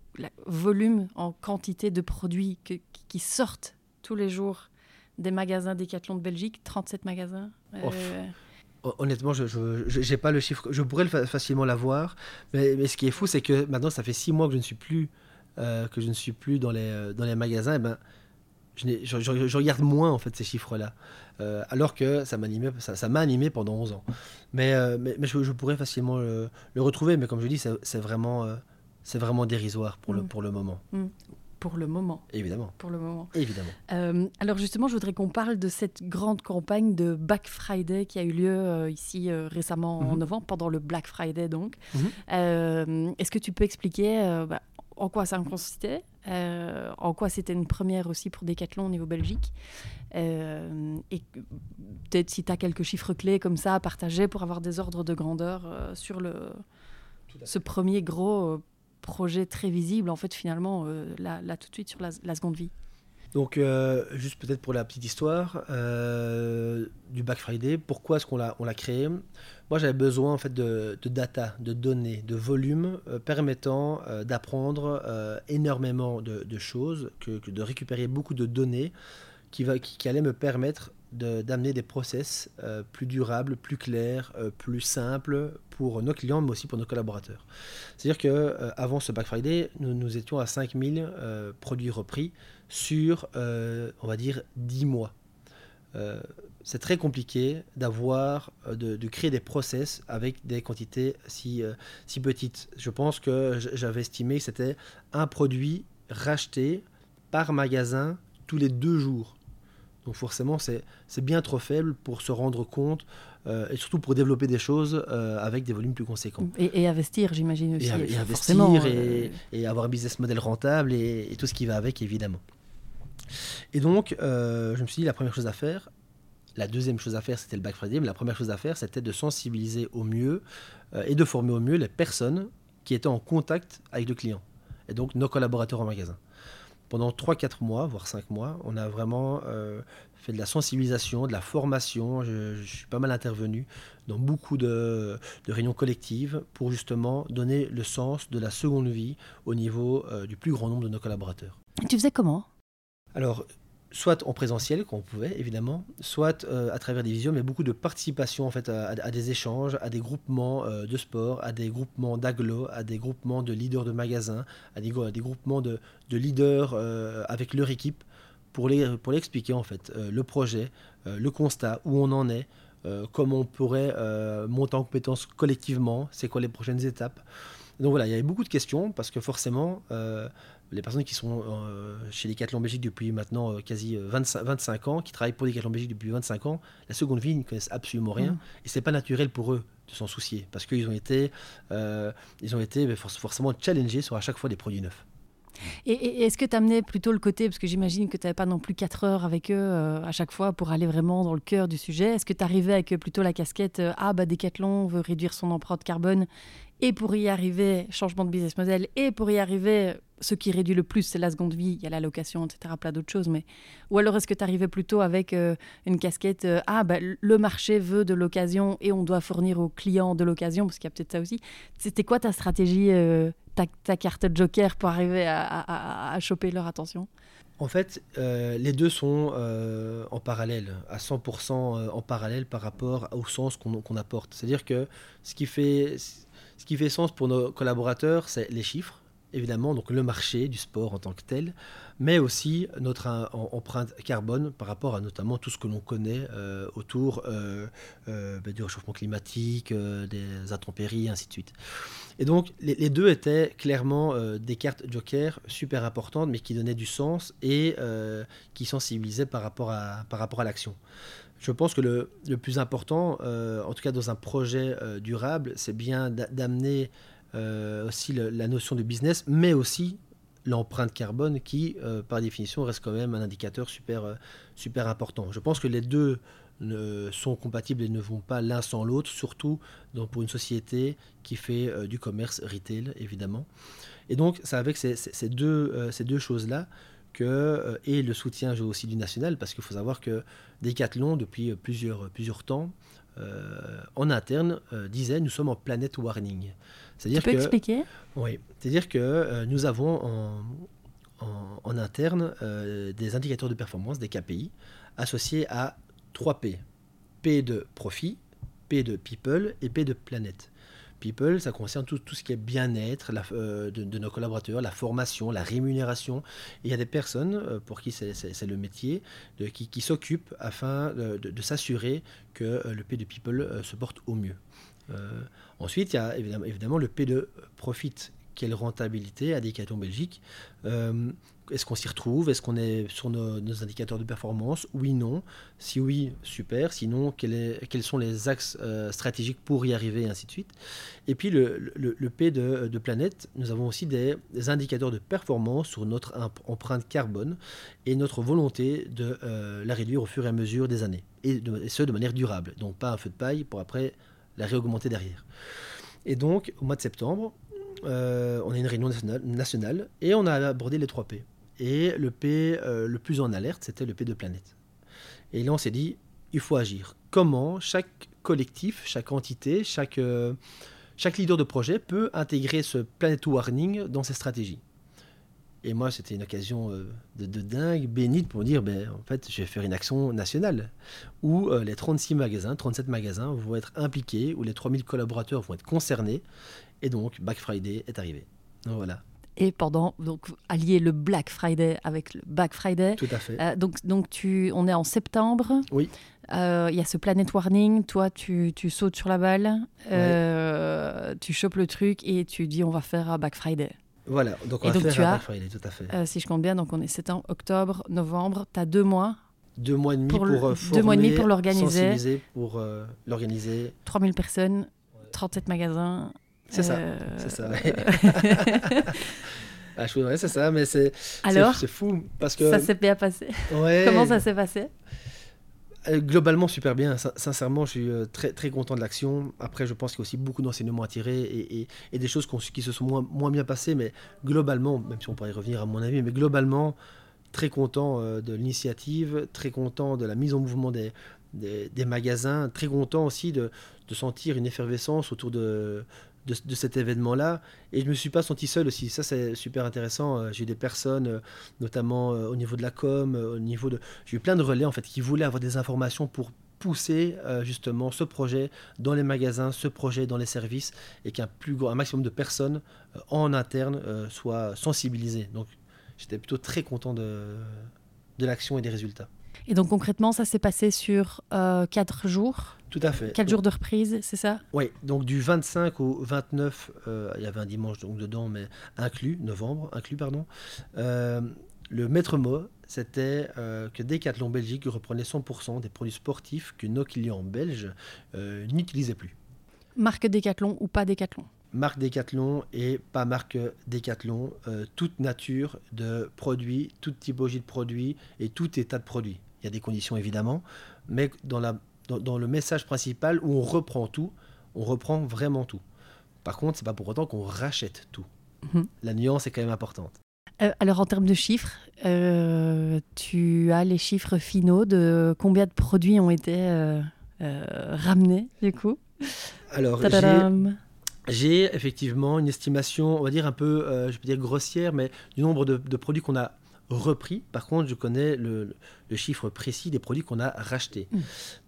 volume, en quantité de produits qui sortent tous les jours des magasins Decathlon de Belgique, 37 magasins. Euh, honnêtement, je n'ai pas le chiffre. Je pourrais facilement l'avoir, mais, mais ce qui est fou, c'est que maintenant, ça fait six mois que je ne suis plus, euh, que je ne suis plus dans, les, euh, dans les magasins. Et ben, je, je, regarde moins en fait ces chiffres-là, alors que ça m'a animé, ça, m'a animé pendant 11 ans. Mais, mais, je, pourrais facilement le, retrouver, mais comme je dis, c'est vraiment, c'est vraiment dérisoire pour, le, mm. pour le moment. Mm. Pour le moment. Évidemment. Pour le moment. Évidemment. Euh, alors justement, je voudrais qu'on parle de cette grande campagne de Black Friday qui a eu lieu euh, ici euh, récemment en mhm. novembre, pendant le Black Friday donc. Mhm. Est-ce que tu peux expliquer bah, en quoi ça consistait en quoi c'était une première aussi pour Decathlon au niveau Belgique et peut-être si tu as quelques chiffres clés comme ça à partager pour avoir des ordres de grandeur sur le, ce premier gros projet très visible, en fait, finalement, euh, là, tout de suite sur la, seconde vie. Donc, euh, juste peut-être pour la petite histoire euh, du Black Friday, pourquoi est-ce qu'on l'a, créé? Moi, j'avais besoin en fait de, data, de données, de volume permettant d'apprendre énormément de, choses, que, de récupérer beaucoup de données qui, va, qui allaient me permettre d'amener des process euh, plus durables, plus clairs, euh, plus simples pour nos clients, mais aussi pour nos collaborateurs. C'est-à-dire qu'avant euh, ce Black Friday, nous, nous étions à 5000 produits repris sur, on va dire, 10 mois. c'est très compliqué d'avoir, de, de, créer des process avec des quantités si, si petites. Je pense que j'avais estimé que c'était un produit racheté par magasin tous les deux jours. Donc forcément, c'est bien trop faible pour se rendre compte euh, et surtout pour développer des choses euh, avec des volumes plus conséquents. Et, investir, j'imagine aussi. Et, investir euh, et, avoir un business model rentable et, tout ce qui va avec, évidemment. Et donc, je me suis dit, la première chose à faire, la deuxième chose à faire, c'était le Black Friday, mais la première chose à faire, c'était de sensibiliser au mieux et de former au mieux les personnes qui étaient en contact avec le client, et donc nos collaborateurs en magasin pendant 3-4 mois, voire 5 mois, on a vraiment euh, fait de la sensibilisation, de la formation. Je, suis pas mal intervenu dans beaucoup de, réunions collectives pour justement donner le sens de la seconde vie au niveau euh, du plus grand nombre de nos collaborateurs. tu faisais comment? Alors, soit en présentiel quand on pouvait évidemment, soit euh, à travers des visions, mais beaucoup de participation en fait à, des échanges, à des groupements euh, de sport, à des groupements d'agglo, à des groupements de leaders de magasins, à des, groupements de, leaders euh, avec leur équipe pour les pour l'expliquer en fait le projet, le constat, où on en est, comment on pourrait monter en compétences collectivement, c'est quoi les prochaines étapes. Donc voilà, il y avait beaucoup de questions parce que forcément les personnes qui sont euh, chez Decathlon Belgique depuis maintenant euh, quasi 25, euh, 25, ans, qui travaillent pour Decathlon Belgique depuis 25 ans, la seconde vie, ils ne connaissent absolument rien. Mmh. Et ce n'est pas naturel pour eux de s'en soucier, parce qu'ils ont été, ils ont été forcément challengés sur à chaque fois des produits neufs. Et, est-ce que tu amenais plutôt le côté, parce que j'imagine que tu n'avais pas non plus 4 heures avec eux à chaque fois pour aller vraiment dans le cœur du sujet, est-ce que tu arrivais avec plutôt la casquette Ah, bah Decathlon veut réduire son empreinte carbone et pour y arriver, changement de business model, et pour y arriver, ce qui réduit le plus, c'est la seconde vie, il y a la location, etc., plein d'autres choses. Mais... Ou alors est-ce que tu arrivais plutôt avec euh, une casquette, euh, ah, bah, le marché veut de l'occasion et on doit fournir aux clients de l'occasion, parce qu'il y a peut-être ça aussi. C'était quoi ta stratégie, euh, ta, carte joker pour arriver à, choper leur attention? En fait, les deux sont en parallèle, à 100% en parallèle par rapport au sens qu'on apporte. C'est-à-dire que ce qui fait ce qui fait sens pour nos collaborateurs, c'est les chiffres, évidemment, donc le marché du sport en tant que tel, mais aussi notre empreinte carbone par rapport à notamment tout ce que l'on connaît euh, autour euh, euh, ben, du réchauffement climatique, des intempéries, ainsi de suite. Et donc les, deux étaient clairement des cartes joker super importantes, mais qui donnaient du sens et qui sensibilisaient par rapport à, par rapport à l'action. Je pense que le, plus important, en tout cas dans un projet durable, c'est bien d'amener aussi la notion de business, mais aussi l'empreinte carbone qui, par définition, reste quand même un indicateur super, important. Je pense que les deux sont compatibles et ne vont pas l'un sans l'autre, surtout pour une société qui fait euh, du commerce retail, évidemment. Et donc, c'est avec euh, ces deux choses-là que, euh, et le soutien aussi du national, parce qu'il faut savoir que Decathlon, depuis plusieurs, plusieurs temps, en interne, disait nous sommes en planète warning. C'est-à-dire tu peux expliquer? Oui, c'est-à-dire que nous avons en, en interne des indicateurs de performance, des KPI, associés à 3 P. P de profit, P de people et P de planète. People, ça concerne tout, ce qui est bien-être euh, de, nos collaborateurs, la formation, la rémunération. il y a des personnes euh, pour qui c'est le métier qui, s'occupent afin de, s'assurer que euh, le P de people se porte au mieux. ensuite, il y a évidemment, évidemment, le P de profit quelle rentabilité à Decathlon Belgique euh, Est-ce qu'on s'y retrouve Est-ce qu'on est sur nos, indicateurs de performance Oui, non. Si oui, super. Sinon, quels sont les axes euh, stratégiques pour y arriver, et ainsi de suite. Et puis, le, P de, planète, nous avons aussi des, indicateurs de performance sur notre empreinte carbone et notre volonté de euh, la réduire au fur et à mesure des années. Et ce, de manière durable. Donc, pas un feu de paille pour après la réaugmenter derrière. Et donc, au mois de septembre, euh, on a une réunion nationale, et on a abordé les trois P. Et le P euh, le plus en alerte, c'était le P de planète. Et là, on s'est dit, il faut agir. Comment chaque collectif, chaque entité, chaque, euh, chaque leader de projet peut intégrer ce planet warning dans ses stratégies? Et moi, c'était une occasion de, dingue, bénite, pour dire, ben, en fait, je vais faire une action nationale, où les 36 magasins, 37 magasins vont être impliqués, où les 3000 collaborateurs vont être concernés, et donc, Black Friday est arrivé. voilà. Et pendant, donc, allier le Black Friday avec le Black Friday. Tout à fait. Euh, donc, donc tu, on est en septembre. Oui. Euh, il y a ce Planet Warning. Toi, tu, tu sautes sur la balle. Euh, tu chopes le truc et tu dis on va faire un Black Friday. Voilà, donc on va faire un Black Friday, tout à fait. si je compte bien, donc on est septembre, octobre, novembre. Tu as deux mois deux mois et demi pour, pour former, deux mois et demi pour l'organiser, pour l'organiser. 3000 personnes, 37 magasins, c'est ça, euh, c'est ça. ah, je c'est ça, mais c'est c'est fou parce que ça s'est bien passé. Comment ça s'est passé? Euh, Globalement, super bien. Sincèrement, je suis euh, très, très content de l'action. Après, je pense qu'il y a aussi beaucoup d'enseignements à tirer et, et, des choses qui se sont moins, moins, bien passées. Mais globalement, même si on pourrait y revenir à mon avis, mais globalement, très content de l'initiative, très content de la mise en mouvement des, des, des magasins, très content aussi de, de sentir une effervescence autour de, de, cet événement-là. Et je ne me suis pas senti seul aussi. Ça, c'est super intéressant. Euh, j'ai eu des personnes, euh, notamment euh, au niveau de la com, au niveau de. J'ai eu plein de relais en fait qui voulaient avoir des informations pour pousser justement ce projet dans les magasins, ce projet dans les services, et qu'un plus grand, un maximum de personnes en interne soient sensibilisées. Donc, j'étais plutôt très content de, de l'action et des résultats. Et donc concrètement, ça s'est passé sur quatre jours Tout à fait. Quatre jours de reprise, c'est ça? Oui, donc du 25 au 29, euh, il y avait un dimanche donc dedans, mais inclus, novembre, inclus, pardon. Euh, le maître mot, c'était que Decathlon Belgique reprenait 100% des produits sportifs que nos clients belges n'utilisaient plus. Marque Decathlon ou pas Decathlon? Marque Decathlon et pas marque Decathlon, toute nature de produits, toute typologie de produits et tout état de produits. Il y a des conditions évidemment, mais dans, la, dans, le message principal où on reprend tout, on reprend vraiment tout. Par contre, c'est pas pour autant qu'on rachète tout. Mhm. La nuance est quand même importante. Euh, alors en termes de chiffres, euh, tu as les chiffres finaux de combien de produits ont été euh, ramenés du coup? Alors j'ai effectivement une estimation, on va dire un peu, je peux dire grossière, mais du nombre de produits qu'on a repris. Par contre, je connais le, chiffre précis des produits qu'on a rachetés. Mm.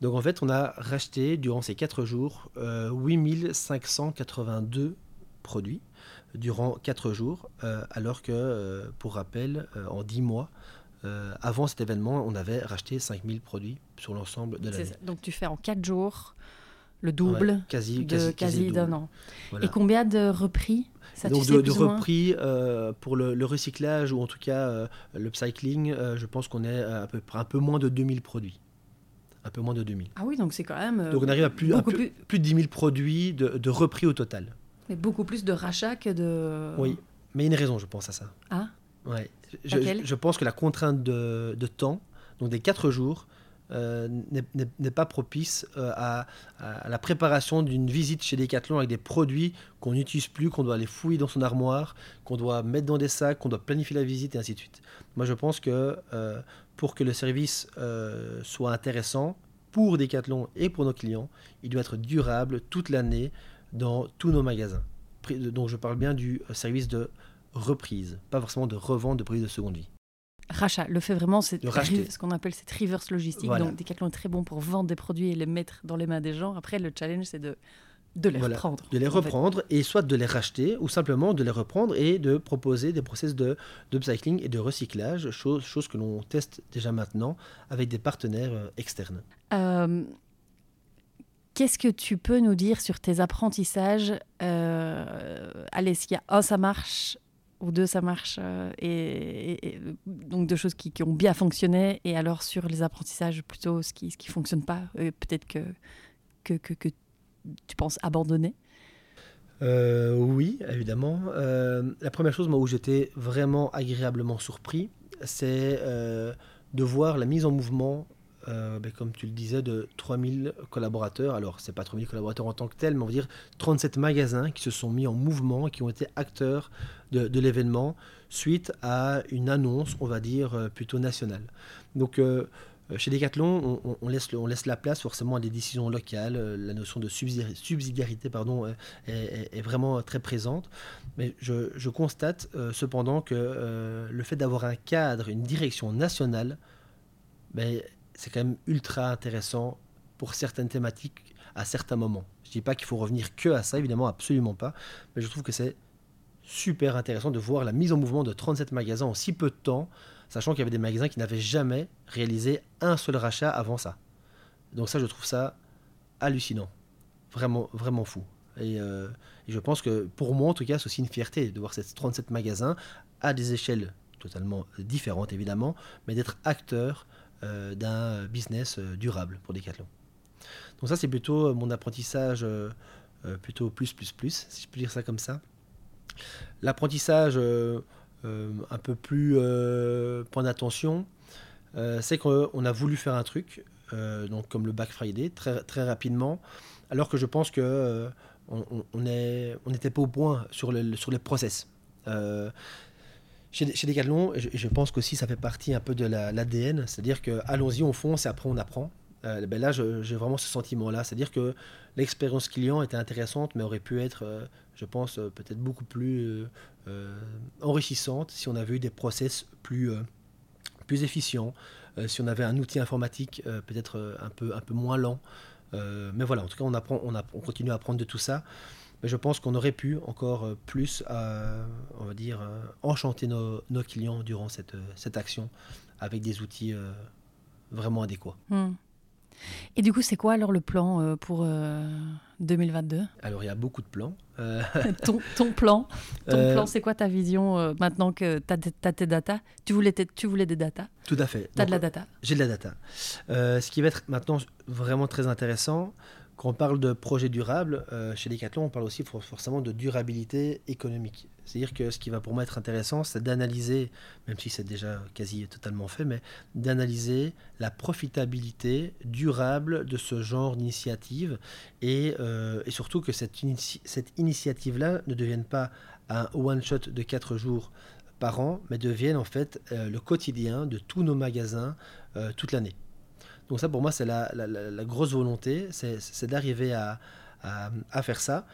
Donc en fait, on a racheté durant ces 4 jours 8582 euh, produits durant 4 jours, euh, alors que, euh, pour rappel, en 10 mois, avant cet événement, on avait racheté 5000 produits sur l'ensemble de l'année. Donc tu fais en 4 jours le double quasi, de quasi, d'un an. Et combien de repris donc de, repris euh, pour le, recyclage ou en tout cas euh, le cycling, euh, je pense qu'on est à peu près un peu moins de 2000 produits. un peu moins de 2000. Ah oui, donc c'est quand même. donc on arrive à plus, plus, plus, de 10 000 produits de, repris au total. Mais beaucoup plus de rachats que de. Oui, mais il y a une raison, je pense, à ça. Ah Ouais. Je, je, pense que la contrainte de, de temps, donc des 4 jours, euh, n'est pas propice euh, à, la préparation d'une visite chez Decathlon avec des produits qu'on n'utilise plus, qu'on doit aller fouiller dans son armoire, qu'on doit mettre dans des sacs, qu'on doit planifier la visite et ainsi de suite. Moi, je pense que euh, pour que le service soit intéressant pour Decathlon et pour nos clients, il doit être durable toute l'année dans tous nos magasins. Donc, je parle bien du service de reprise, pas forcément de revente de produits de seconde vie rachat. Le fait vraiment, c'est ce qu'on appelle cette reverse logistique. Donc, Decathlon est très bon pour vendre des produits et les mettre dans les mains des gens. Après, le challenge, c'est de, de les reprendre. De les reprendre et soit de les racheter ou simplement de les reprendre et de proposer des process de d'upcycling et de recyclage, chose, chose que l'on teste déjà maintenant avec des partenaires euh, externes. Euh, qu'est-ce que tu peux nous dire sur tes apprentissages euh, Allez, s'il y a oh, ça marche, ou deux ça marche euh, et, donc deux choses qui, ont bien fonctionné et alors sur les apprentissages plutôt ce qui ce qui fonctionne pas peut-être que que, que tu penses abandonner. Euh, oui évidemment. Euh, la première chose moi où j'étais vraiment agréablement surpris c'est de voir la mise en mouvement euh, ben, comme tu le disais, de 3000 collaborateurs. Alors, ce n'est pas 3000 collaborateurs en tant que tels, mais on va dire 37 magasins qui se sont mis en mouvement, qui ont été acteurs de, l'événement suite à une annonce, on va dire, euh, plutôt nationale. Donc, euh, chez Decathlon, on, laisse, on laisse la place forcément à des décisions locales. La notion de subsidiarité pardon, est, vraiment très présente. Mais je, constate cependant que le fait d'avoir un cadre, une direction nationale, ben, c'est quand même ultra intéressant pour certaines thématiques à certains moments. Je ne dis pas qu'il faut revenir que à ça, évidemment, absolument pas, mais je trouve que c'est super intéressant de voir la mise en mouvement de 37 magasins en si peu de temps, sachant qu'il y avait des magasins qui n'avaient jamais réalisé un seul rachat avant ça. Donc ça, je trouve ça hallucinant, vraiment, vraiment fou. Et, euh, et je pense que pour moi, en tout cas, c'est aussi une fierté de voir ces 37 magasins à des échelles totalement différentes, évidemment, mais d'être acteur d'un business euh, durable pour Decathlon. Donc ça, c'est plutôt euh, mon apprentissage plutôt plus, plus, plus, si je peux dire ça comme ça. L'apprentissage un peu plus point d'attention, c'est qu'on a voulu faire un truc, donc comme le Black Friday, très, très rapidement, alors que je pense que on n'était pas au point sur, le, sur les process. Chez, chez Decathlon, je, je pense qu'aussi ça fait partie un peu de l'ADN, c'est-à-dire que allons-y, on fonce et après on apprend. Euh, ben là, j'ai vraiment ce sentiment-là, c'est-à-dire que l'expérience client était intéressante, mais aurait pu être, euh, je pense, euh, peut-être beaucoup plus enrichissante si on avait eu des process plus, plus efficients, si on avait un outil informatique peut-être un peu, un peu moins lent. mais voilà, en tout cas, on, apprend, on, on continue à apprendre de tout ça mais je pense qu'on aurait pu encore euh, plus, euh, on va dire, euh, enchanter nos, clients durant cette, cette, action avec des outils vraiment adéquats. Hmm. Et du coup, c'est quoi alors le plan pour 2022 Alors, il y a beaucoup de plans. ton, ton, plan, ton plan c'est quoi ta vision maintenant que tu as, tes data? Tu voulais, tu voulais des data? Tout à fait. Tu as de la data? J'ai de la data. ce qui va être maintenant vraiment très intéressant, quand on parle de projet durable, euh, chez Decathlon, on parle aussi forcément de durabilité économique. C'est-à-dire que ce qui va pour moi être intéressant, c'est d'analyser, même si c'est déjà quasi totalement fait, mais d'analyser la profitabilité durable de ce genre d'initiative et, euh, surtout que cette, initiative-là ne devienne pas un one-shot de 4 jours par an, mais devienne en fait euh, le quotidien de tous nos magasins toute l'année. Donc ça, pour moi, c'est la, grosse volonté, c'est d'arriver à, faire ça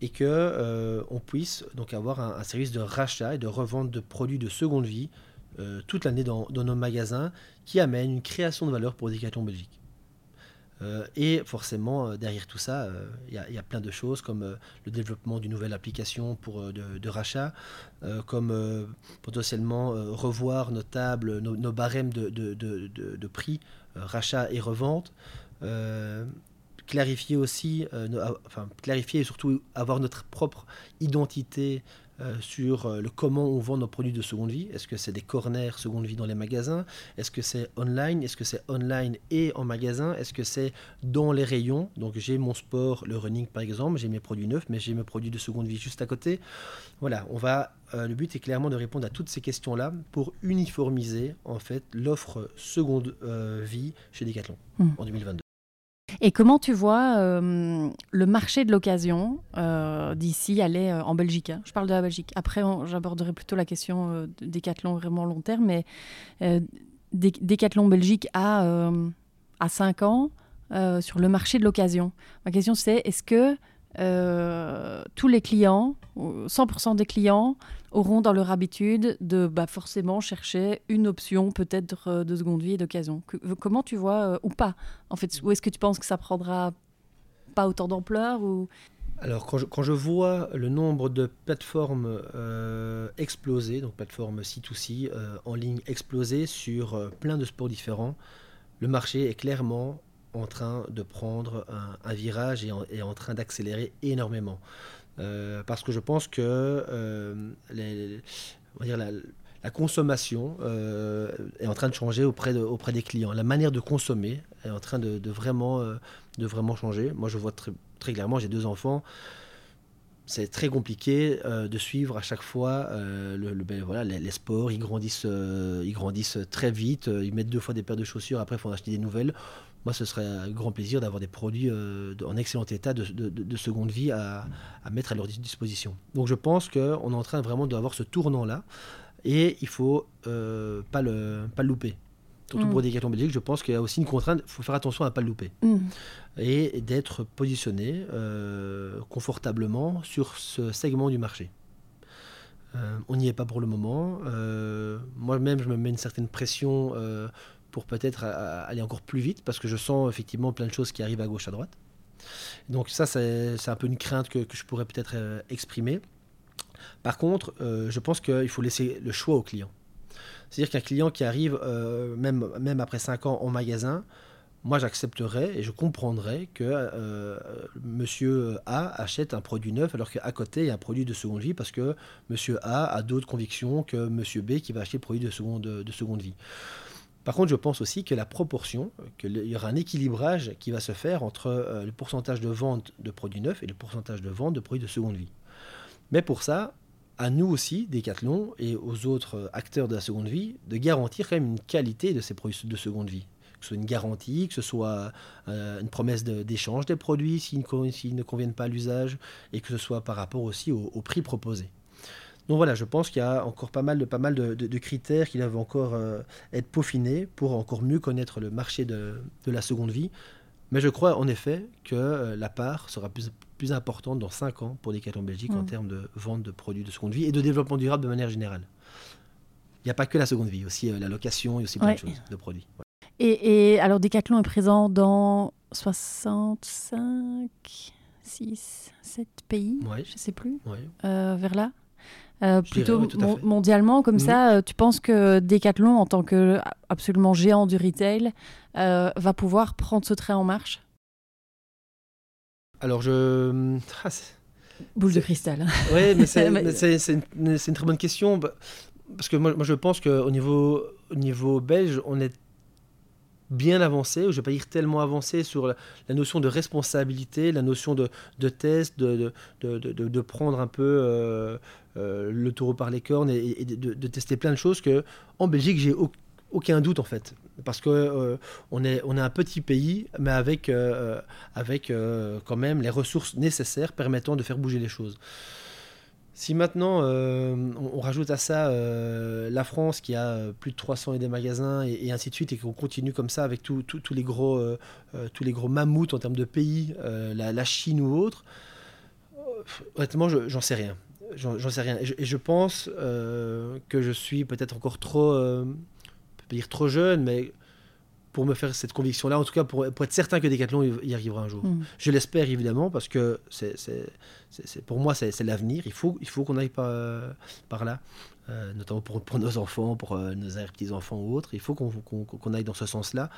et que euh, on puisse donc avoir un, service de rachat et de revente de produits de seconde vie euh, toute l'année dans, nos magasins qui amène une création de valeur pour Decathlon Belgique. Euh, et forcément, derrière tout ça, il y, a plein de choses comme le développement d'une nouvelle application pour, de, rachat, comme potentiellement revoir nos tables, nos, barèmes de, prix rachat et revente. Euh, clarifier aussi, euh, enfin clarifier et surtout avoir notre propre identité euh, sur le comment on vend nos produits de seconde vie. Est-ce que c'est des corners seconde vie dans les magasins? Est-ce que c'est online? Est-ce que c'est online et en magasin? Est-ce que c'est dans les rayons? Donc j'ai mon sport, le running par exemple, j'ai mes produits neufs, mais j'ai mes produits de seconde vie juste à côté. Voilà, on va. le but est clairement de répondre à toutes ces questions-là pour uniformiser en fait l'offre seconde vie chez Decathlon hmm. en 2022. Et comment tu vois euh, le marché de l'occasion euh, d'ici aller euh, en Belgique hein? Je parle de la Belgique. Après, j'aborderai plutôt la question des Décathlon vraiment long terme, mais Décathlon Belgique a, à 5 ans sur le marché de l'occasion. Ma question c'est, est-ce que tous les clients, 100% des clients, auront dans leur habitude de bah, forcément chercher une option peut-être euh, de seconde vie et d'occasion. Comment tu vois, euh, ou pas en fait, Ou est-ce que tu penses que ça prendra pas autant d'ampleur. Alors quand je, vois le nombre de plateformes euh, exploser, donc plateformes C2C en ligne exploser sur plein de sports différents, le marché est clairement en train de prendre un, virage et est en train d'accélérer énormément. Euh, parce que je pense que euh, la, consommation euh, est en train de changer auprès, auprès des clients. La manière de consommer est en train de, vraiment, de vraiment changer. Moi, je vois très, très clairement, j'ai deux enfants c'est très compliqué de suivre à chaque fois le, ben, voilà, les, sports. Ils grandissent, ils grandissent très vite. Ils mettent deux fois des paires de chaussures. Après, il faut en acheter des nouvelles moi, ce serait un grand plaisir d'avoir des produits euh, en excellent état de, seconde vie à, mettre à leur disposition. Donc je pense qu'on est en train vraiment d'avoir ce tournant-là et il ne faut euh, pas, le, pas le louper. Surtout pour mm. des cartons Belgique, je pense qu'il y a aussi une contrainte, il faut faire attention à ne pas le louper. Mm. Et d'être positionné euh, confortablement sur ce segment du marché. on n'y est pas pour le moment. Moi-même, je me mets une certaine pression pour peut-être aller encore plus vite, parce que je sens effectivement plein de choses qui arrivent à gauche, à droite. Donc ça, c'est un peu une crainte que, je pourrais peut-être euh, exprimer. Par contre, euh, je pense qu'il faut laisser le choix au client. C'est-à-dire qu'un client qui arrive, euh, même, même après 5 ans en magasin, moi j'accepterais et je comprendrais que monsieur A achète un produit neuf alors qu'à côté il y a un produit de seconde vie parce que monsieur A a d'autres convictions que monsieur B qui va acheter le produit de seconde, de seconde vie. Par contre, je pense aussi que la proportion, qu'il y aura un équilibrage qui va se faire entre euh, le pourcentage de vente de produits neufs et le pourcentage de vente de produits de seconde vie. Mais pour ça, à nous aussi, Decathlon, et aux autres euh, acteurs de la seconde vie, de garantir quand même une qualité de ces produits de seconde vie. Que ce soit une garantie, que ce soit euh, une promesse d'échange des produits s'ils ne, conviennent pas à l'usage, et que ce soit par rapport aussi au prix proposé. Donc voilà, je pense qu'il y a encore pas mal de, pas mal de, critères qui doivent encore euh, être peaufinés pour encore mieux connaître le marché de, la seconde vie. Mais je crois en effet que euh, la part sera plus, plus importante dans 5 ans pour Decathlon Belgique en mm. termes de vente de produits de seconde vie et de développement durable de manière générale. Il n'y a pas que la seconde vie, aussi euh, la location et aussi plein de choses de produits. Et, et, alors Decathlon est présent dans 65, 6, 7 pays, je ne sais plus, vers là? Euh, plutôt mondialement comme ça, euh, tu penses que Decathlon, en tant que absolument géant du retail, euh, va pouvoir prendre ce train en marche? Alors je... Ah, Boule de cristal. Oui, mais c'est une, une, très bonne question. Bah, parce que moi, moi je pense qu'au niveau, au niveau belge, on est bien avancé, je ne vais pas dire tellement avancé sur la, notion de responsabilité, la notion de, de test, de, de, prendre un peu euh, euh, le taureau par les cornes et, de, tester plein de choses que en Belgique, j'ai aucun doute en fait. Parce qu'on euh, on est, on est un petit pays, mais avec, avec quand même les ressources nécessaires permettant de faire bouger les choses. Si maintenant euh, on, rajoute à ça euh, la France qui a euh, plus de 300 et des magasins et, ainsi de suite et qu'on continue comme ça avec tous les gros tous les gros mammouths en termes de pays, la, Chine ou autre, honnêtement j'en sais rien. J'en sais rien. Et je, pense que je suis peut-être encore trop, peut dire trop jeune, mais pour me faire cette conviction-là, en tout cas pour, être certain que Decathlon y arrivera un jour. Mm. Je l'espère évidemment parce que c'est, pour moi c'est, l'avenir. Il faut, il faut qu'on aille par, par là, euh, notamment pour, pour, nos enfants, pour euh, nos petits-enfants ou autres. Il faut qu'on, aille dans ce sens-là.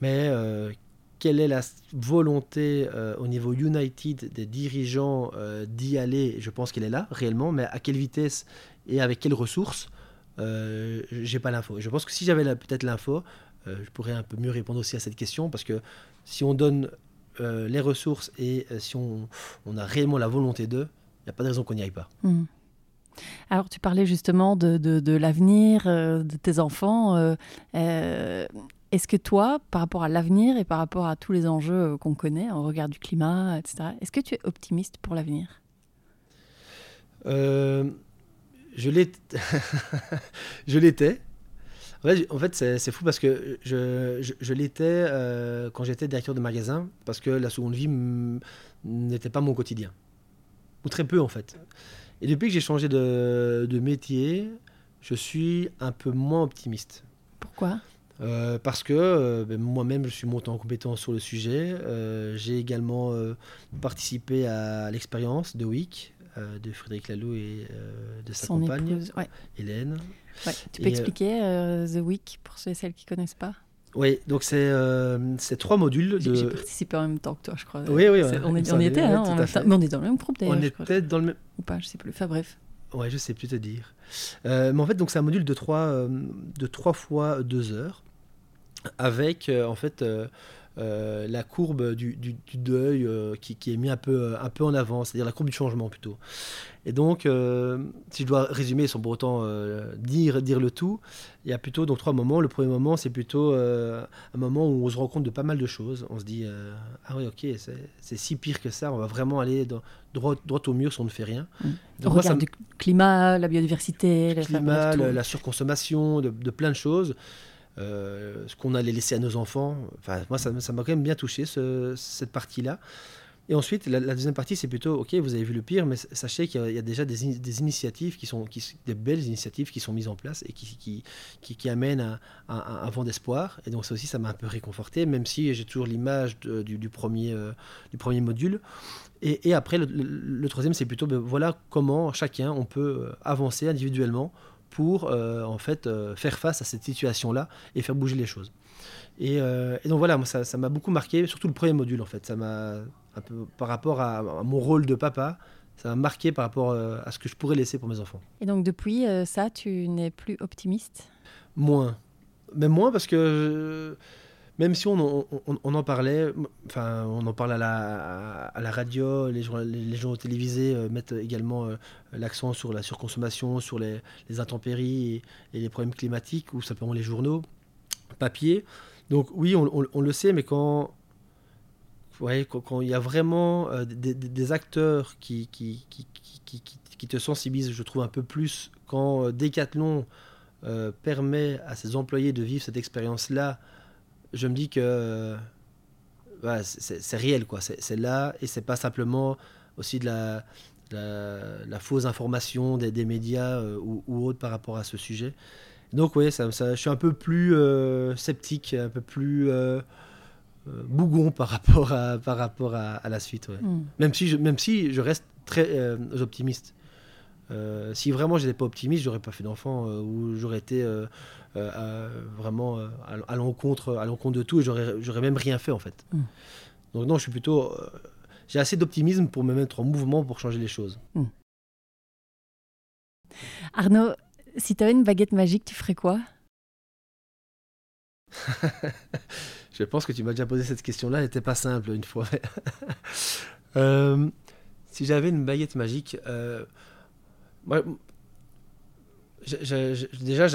Mais euh, quelle est la volonté au niveau United des dirigeants d'y aller? Je pense qu'elle est là, réellement, mais à quelle vitesse et avec quelles ressources? Euh, J'ai pas l'info. Je pense que si j'avais peut-être l'info, je pourrais un peu mieux répondre aussi à cette question, parce que si on donne les ressources et si on, on, a réellement la volonté d'eux, il n'y a pas de raison qu'on n'y aille pas. Hmm. Alors, tu parlais justement de, de, l'avenir euh, de tes enfants. Euh, euh, est-ce que toi, par rapport à l'avenir et par rapport à tous les enjeux qu'on connaît, en regard du climat, etc., est-ce que tu es optimiste pour l'avenir? Je l'étais. En fait, c'est fou parce que je, je, je l'étais quand j'étais directeur de magasin, parce que la seconde vie n'était pas mon quotidien. Ou très peu, en fait. Et depuis que j'ai changé de, de, métier, je suis un peu moins optimiste. Pourquoi? Euh, parce que euh, ben, moi-même, je suis monté en compétence sur le sujet. Euh, j'ai également participé à l'expérience de WIC de Frédéric Laloux et de sa compagne, Hélène. Tu peux expliquer The Week pour ceux et celles qui ne connaissent pas? Oui, donc c'est euh, trois modules. De... J'ai participé en même temps que toi, je crois. Oui, oui, on, est, on était, hein, mais on est dans le même groupe d'ailleurs. On était dans le même. Ou pas, je sais plus. Enfin bref. Ouais, je sais plus te dire. Euh, mais en fait, donc c'est un module de trois, euh, de trois fois deux heures, avec euh, en fait euh, la courbe du, deuil euh, qui, est mis un peu, un peu en avant, c'est-à-dire la courbe du changement plutôt. Et donc, euh, si je dois résumer sans pour autant dire, dire le tout, il y a plutôt donc trois moments. Le premier moment, c'est plutôt un moment où on se rend compte de pas mal de choses. On se dit ah oui, ok, c'est si pire que ça. On va vraiment aller droit, droit au mur si on ne fait rien. Mmh. Donc, on regarde climat, la biodiversité, le climat, la, surconsommation, de, de, plein de choses. Euh, ce qu'on allait laisser à nos enfants. Enfin, moi, ça m'a quand même bien touché, cette partie-là. Et ensuite, la, deuxième partie, c'est plutôt, OK, vous avez vu le pire, mais sachez qu'il y, a déjà des, initiatives qui sont, qui, des belles initiatives qui sont mises en place et qui, amènent un, vent d'espoir. Et donc ça aussi, ça m'a un peu réconforté, même si j'ai toujours l'image du, premier, euh, du premier module. Et, après, le, troisième, c'est plutôt, ben, voilà comment chacun, on peut euh, avancer individuellement pour euh, en fait euh, faire face à cette situation-là et faire bouger les choses. Et, euh, donc voilà, moi, ça m'a beaucoup marqué, surtout le premier module en fait. Ça m'a un peu par rapport à, mon rôle de papa, ça m'a marqué par rapport à ce que je pourrais laisser pour mes enfants. Et donc depuis ça, tu n'es plus optimiste? Moins, mais moins parce que même si on, en parlait, enfin, on en parle à la, radio, les, journaux télévisés euh, mettent également euh, l'accent sur la surconsommation, sur les, intempéries et, les problèmes climatiques, ou simplement les journaux papier. Donc oui, on, le sait, mais quand il y a vraiment euh, des, acteurs qui, qui, te sensibilisent, je trouve un peu plus, quand Decathlon permet à ses employés de vivre cette expérience-là, je me dis que c'est réel, quoi. C'est là et c'est pas simplement aussi de la, la, fausse information des, médias euh, ou, autres par rapport à ce sujet. Donc oui, ça, je suis un peu plus euh, sceptique, un peu plus euh, bougon par rapport à, par rapport à, la suite. Hmm. Même, si je, même si je reste très optimiste. Si vraiment j'étais pas optimiste, j'aurais pas fait d'enfant ou j'aurais été euh, vraiment euh, à, l'encontre, à l'encontre de tout et j'aurais, même rien fait en fait. Mm. Donc non, je suis plutôt, euh, j'ai assez d'optimisme pour me mettre en mouvement pour changer les choses. Mm. Arnaud, si tu avais une baguette magique, tu ferais quoi? Je pense que tu m'as déjà posé cette question-là, elle n'était pas simple une fois. si j'avais une baguette magique, moi, déjà,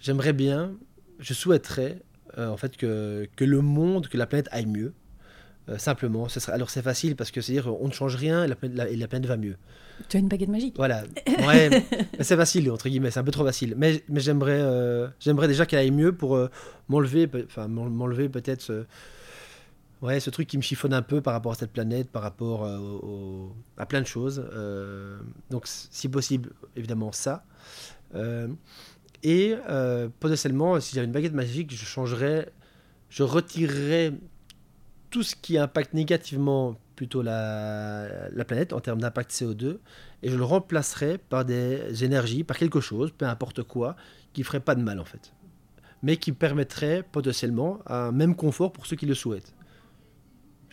j'aimerais bien, je souhaiterais euh, en fait que, que, le monde, que la planète aille mieux. Euh, simplement, ce serait, alors c'est facile parce que c'est dire on ne change rien et la, planète, la, planète va mieux. Tu as une baguette magique. Voilà, ouais, c'est facile entre guillemets, c'est un peu trop facile. Mais, mais j'aimerais, euh, j'aimerais déjà qu'elle aille mieux pour m'enlever, enfin m'enlever peut-être ouais, ce truc qui me chiffonne un peu par rapport à cette planète, par rapport à plein de choses. donc si possible, évidemment ça. Euh, et euh, potentiellement, si j'avais une baguette magique, je changerais, je retirerais tout ce qui impacte négativement plutôt la, la planète en termes d'impact CO2 et je le remplacerais par des énergies, par quelque chose, peu importe quoi, qui ferait pas de mal en fait, mais qui permettrait potentiellement un même confort pour ceux qui le souhaitent.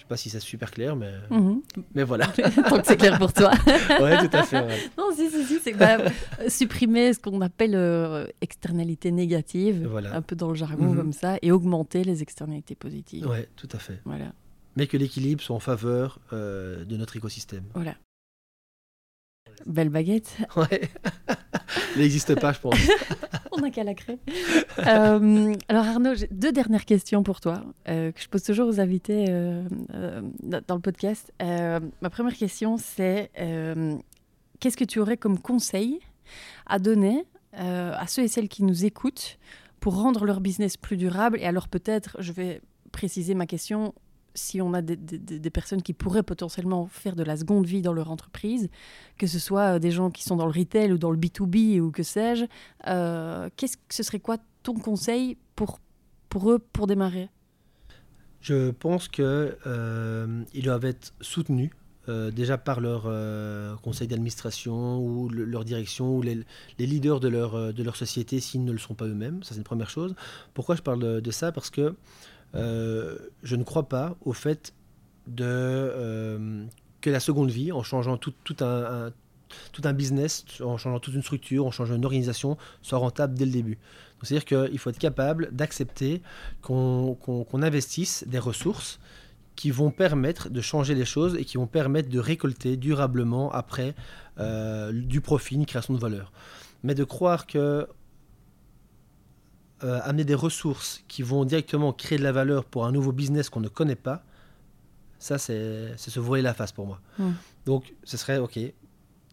Sais pas si c'est super clair, mais, mhm. mais voilà. Tant que c'est clair pour toi. oui, tout à fait. Non, si, si, si, c'est quand même supprimer ce qu'on appelle euh, externalité négative, un peu dans le jargon mhm. comme ça, et augmenter les externalités positives. Oui, tout à fait. Voilà. Mais que l'équilibre soit en faveur euh, de notre écosystème. Voilà. Belle baguette. Ouais. N'existe pas, je pense. On n'a qu'à la créer. Euh, alors Arnaud, j'ai deux dernières questions pour toi euh, que je pose toujours aux invités euh, dans le podcast. ma première question, c'est qu'est-ce que tu aurais comme conseil à donner à ceux et celles qui nous écoutent pour rendre leur business plus durable? Et alors peut-être, je vais préciser ma question si on a des, personnes qui pourraient potentiellement faire de la seconde vie dans leur entreprise, que ce soit euh, des gens qui sont dans le retail ou dans le B2B ou que sais-je, euh, qu'est-ce que ce serait quoi ton conseil pour, pour eux pour démarrer? Je pense qu'ils euh, doivent être soutenus déjà par leur conseil d'administration ou leur direction ou les, leaders de leur, de leur société s'ils ne le sont pas eux-mêmes. Ça, c'est une première chose. Pourquoi je parle de ça? Parce que euh, je ne crois pas au fait euh, que la seconde vie, en changeant tout, un, tout un business, en changeant toute une structure, en changeant une organisation, soit rentable dès le début. C'est-à-dire qu'il faut être capable d'accepter qu'on investisse des ressources qui vont permettre de changer les choses et qui vont permettre de récolter durablement après euh, du profit, une création de valeur. Mais de croire que euh, amener des ressources qui vont directement créer de la valeur pour un nouveau business qu'on ne connaît pas, ça, c'est se voiler la face pour moi. Hmm. Donc, ce serait, OK,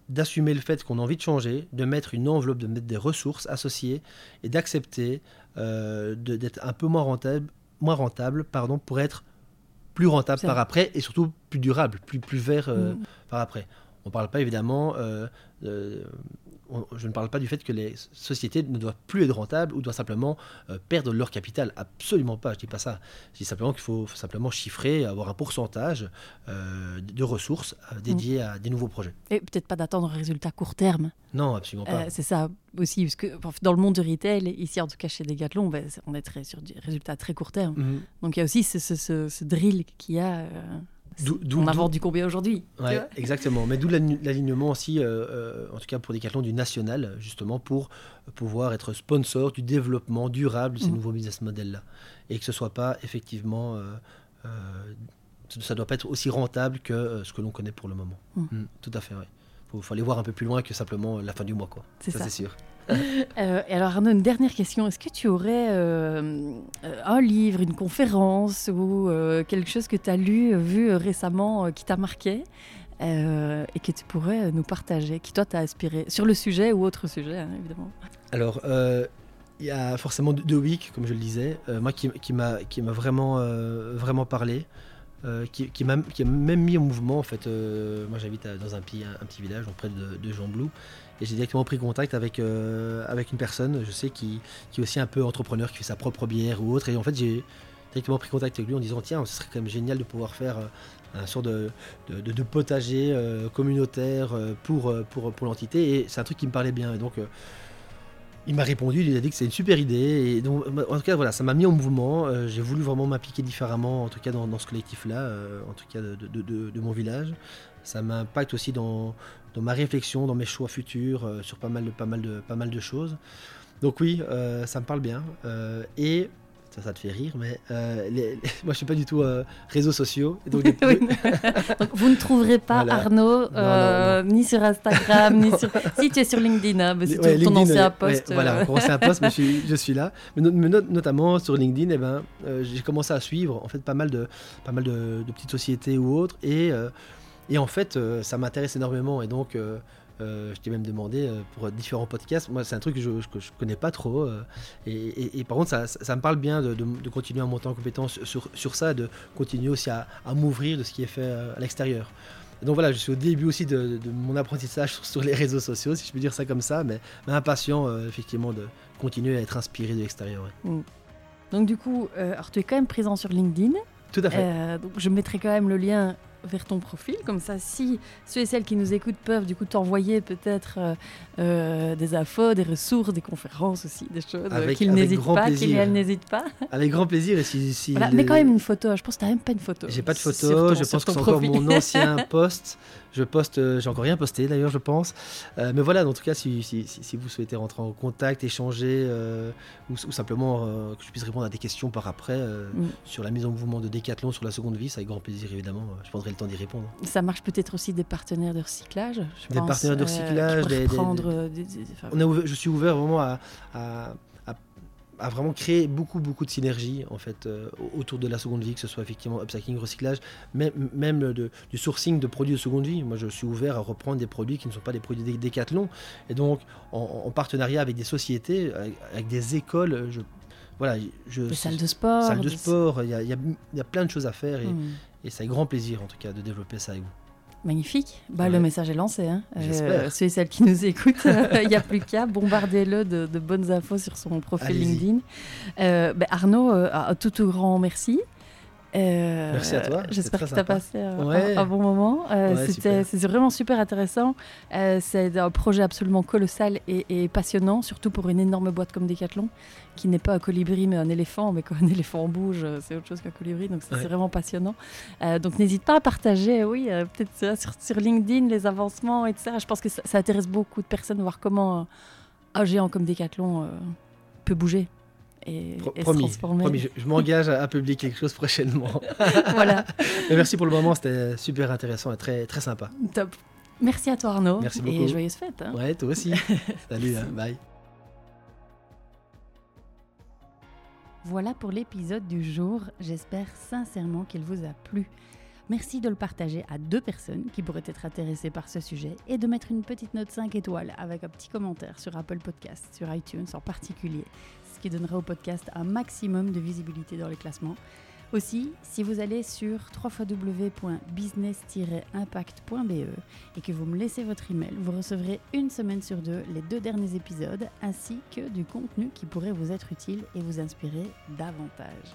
d'assumer le fait qu'on a envie de changer, de mettre une enveloppe, de mettre des ressources associées et d'accepter euh, d'être un peu moins rentable, moins rentable pardon, pour être plus rentable par après et surtout plus durable, plus, plus vert euh, hmm. par après. On ne parle pas évidemment je ne parle pas du fait que les sociétés ne doivent plus être rentables ou doivent simplement euh, perdre leur capital. Absolument pas, je ne dis pas ça. Je dis simplement qu'il faut, simplement chiffrer, avoir un pourcentage euh, de ressources euh, dédiées à des nouveaux projets. Et peut-être pas d'attendre un résultat court terme. Non, absolument pas. c'est ça aussi, parce que dans le monde du retail, ici en tout cas chez Decathlon, ben, on est très sur des résultats très court terme. Mhm. Donc il y a aussi ce, ce drill qu'il y a on a vendu combien aujourd'hui Exactement, mais d'où l'alignement aussi, euh, euh, en tout cas pour Decathlon, du national, justement, pour pouvoir être sponsor du développement durable de ces mm. nouveaux business models-là. Et que ce soit pas effectivement. Euh, ça ne doit pas être aussi rentable que ce que l'on connaît pour le moment. Mm. Mm, tout à fait, Il faut, aller voir un peu plus loin que simplement la fin du mois. Quoi. C'est ça. c'est sûr. Euh, et alors Arnaud, une dernière question. Est-ce que tu aurais euh, un livre, une conférence ou euh, quelque chose que tu as lu, vu récemment, qui t'a marqué et que tu pourrais nous partager, qui toi t'a inspiré, sur le sujet ou autre sujet, hein, évidemment? Alors, il y a forcément deux weeks, comme je le disais, moi qui, m'a vraiment, vraiment parlé. qui, m'a même mis en mouvement en fait. moi j'habite dans un petit, village auprès de, de Jean Blou et j'ai directement pris contact avec, euh, avec une personne, je sais, qui, qui est aussi un peu entrepreneur, qui fait sa propre bière ou autre. Et en fait, j'ai directement pris contact avec lui en disant Tiens, ce serait quand même génial de pouvoir faire euh, un sort de, de, potager euh, communautaire pour, pour, pour l'entité. Et c'est un truc qui me parlait bien. Et donc, il m'a répondu, il a dit que c'est une super idée. Et donc, en tout cas, voilà, ça m'a mis en mouvement. j'ai voulu vraiment m'impliquer différemment, en tout cas dans, ce collectif-là, en tout cas de, de, mon village. Ça m'impacte aussi dans, dans ma réflexion, dans mes choix futurs, euh, sur pas mal, de, pas, mal de, pas mal de choses. Donc oui, euh, ça me parle bien. Euh, et ça, ça te fait rire, mais moi je suis pas du tout réseaux sociaux. Donc, vous ne trouverez pas Arnaud ni sur Instagram, ni sur. Si tu es sur LinkedIn, hein, c'est ouais, ton ancien poste. voilà, mon ancien poste, mais je suis, là. Mais, notamment sur LinkedIn, eh ben, j'ai commencé à suivre en fait pas mal de, pas mal de, de petites sociétés ou autres. Et et en fait, euh, ça m'intéresse énormément. Et donc, euh, euh, je t'ai même demandé pour différents podcasts. Moi, c'est un truc que je ne connais pas trop. Et, par contre, ça, me parle bien de, continuer à monter en compétence sur, sur ça, de continuer aussi à, m'ouvrir de ce qui est fait à l'extérieur. Donc voilà, je suis au début aussi de, mon apprentissage sur, les réseaux sociaux, si je peux dire ça comme ça, mais, impatient effectivement de continuer à être inspiré de l'extérieur. Mm. Donc du coup, alors tu es quand même présent sur LinkedIn. Tout à fait. donc je mettrai quand même le lien vers ton profil. Comme ça, si ceux et celles qui nous écoutent peuvent du coup t'envoyer peut-être euh, euh, des infos, des ressources, des conférences aussi, des choses qu'ils n'hésitent pas, qu'ils n'hésitent pas. Avec grand plaisir. Et si, Mais quand même une photo. Je pense que tu n'as même pas une photo. J'ai pas de photo. Je pense que c'est encore mon ancien poste. Je poste, euh, j'ai encore rien posté d'ailleurs, je pense. Euh, mais voilà, en tout cas, si, si, si, vous souhaitez rentrer en contact, échanger, euh, ou, simplement que je puisse répondre à des questions par après mm. sur la mise en mouvement de Decathlon sur la seconde vie, c'est avec grand plaisir évidemment. Je prendrai le temps d'y répondre. Ça marche peut-être aussi des partenaires de recyclage. des partenaires de recyclage. Des, je suis ouvert vraiment à a vraiment créé beaucoup, beaucoup de synergies en fait, euh, autour de la seconde vie, que ce soit effectivement upcycling, recyclage, même, même du sourcing de produits de seconde vie. Moi, je suis ouvert à reprendre des produits qui ne sont pas des produits décathlon. Et donc, en, partenariat avec des sociétés, avec, des écoles, je, voilà, je, des salles de sport. Salles de sport, il y a, y, y a, plein de choses à faire et, mmh. et c'est un grand plaisir en tout cas de développer ça avec vous. Magnifique. Bah, Le message est lancé. Hein. Euh, ceux et celles qui nous écoutent, il n'y a plus qu'à. Bombardez-le de, bonnes infos sur son profil LinkedIn. Euh, bah, Arnaud, euh, tout, tout grand merci. Euh, Merci à toi. J'espère que tu as passé un, bon moment. Euh, c'était vraiment super intéressant. Euh, c'est un projet absolument colossal et, passionnant, surtout pour une énorme boîte comme Decathlon, qui n'est pas un colibri mais un éléphant. Mais quand un éléphant bouge, c'est autre chose qu'un colibri. Donc c'est vraiment passionnant. donc n'hésite pas à partager, oui, peut-être sur, sur, LinkedIn les avancements, etc. Je pense que ça, ça intéresse beaucoup de personnes, voir comment un géant comme Decathlon peut bouger et, promis, je, m'engage à, publier quelque chose prochainement. voilà. merci pour le moment, c'était super intéressant et très, très sympa. Top. Merci à toi Arnaud. Merci beaucoup. Et joyeuses fêtes. Hein. Ouais, toi aussi. Salut, hein. bye. Voilà pour l'épisode du jour. J'espère sincèrement qu'il vous a plu. Merci de le partager à deux personnes qui pourraient être intéressées par ce sujet et de mettre une petite note 5 étoiles avec un petit commentaire sur Apple Podcast, sur iTunes en particulier qui donnera au podcast un maximum de visibilité dans les classements. Aussi, si vous allez sur www.business-impact.be et que vous me laissez votre email, vous recevrez une semaine sur deux les deux derniers épisodes ainsi que du contenu qui pourrait vous être utile et vous inspirer davantage.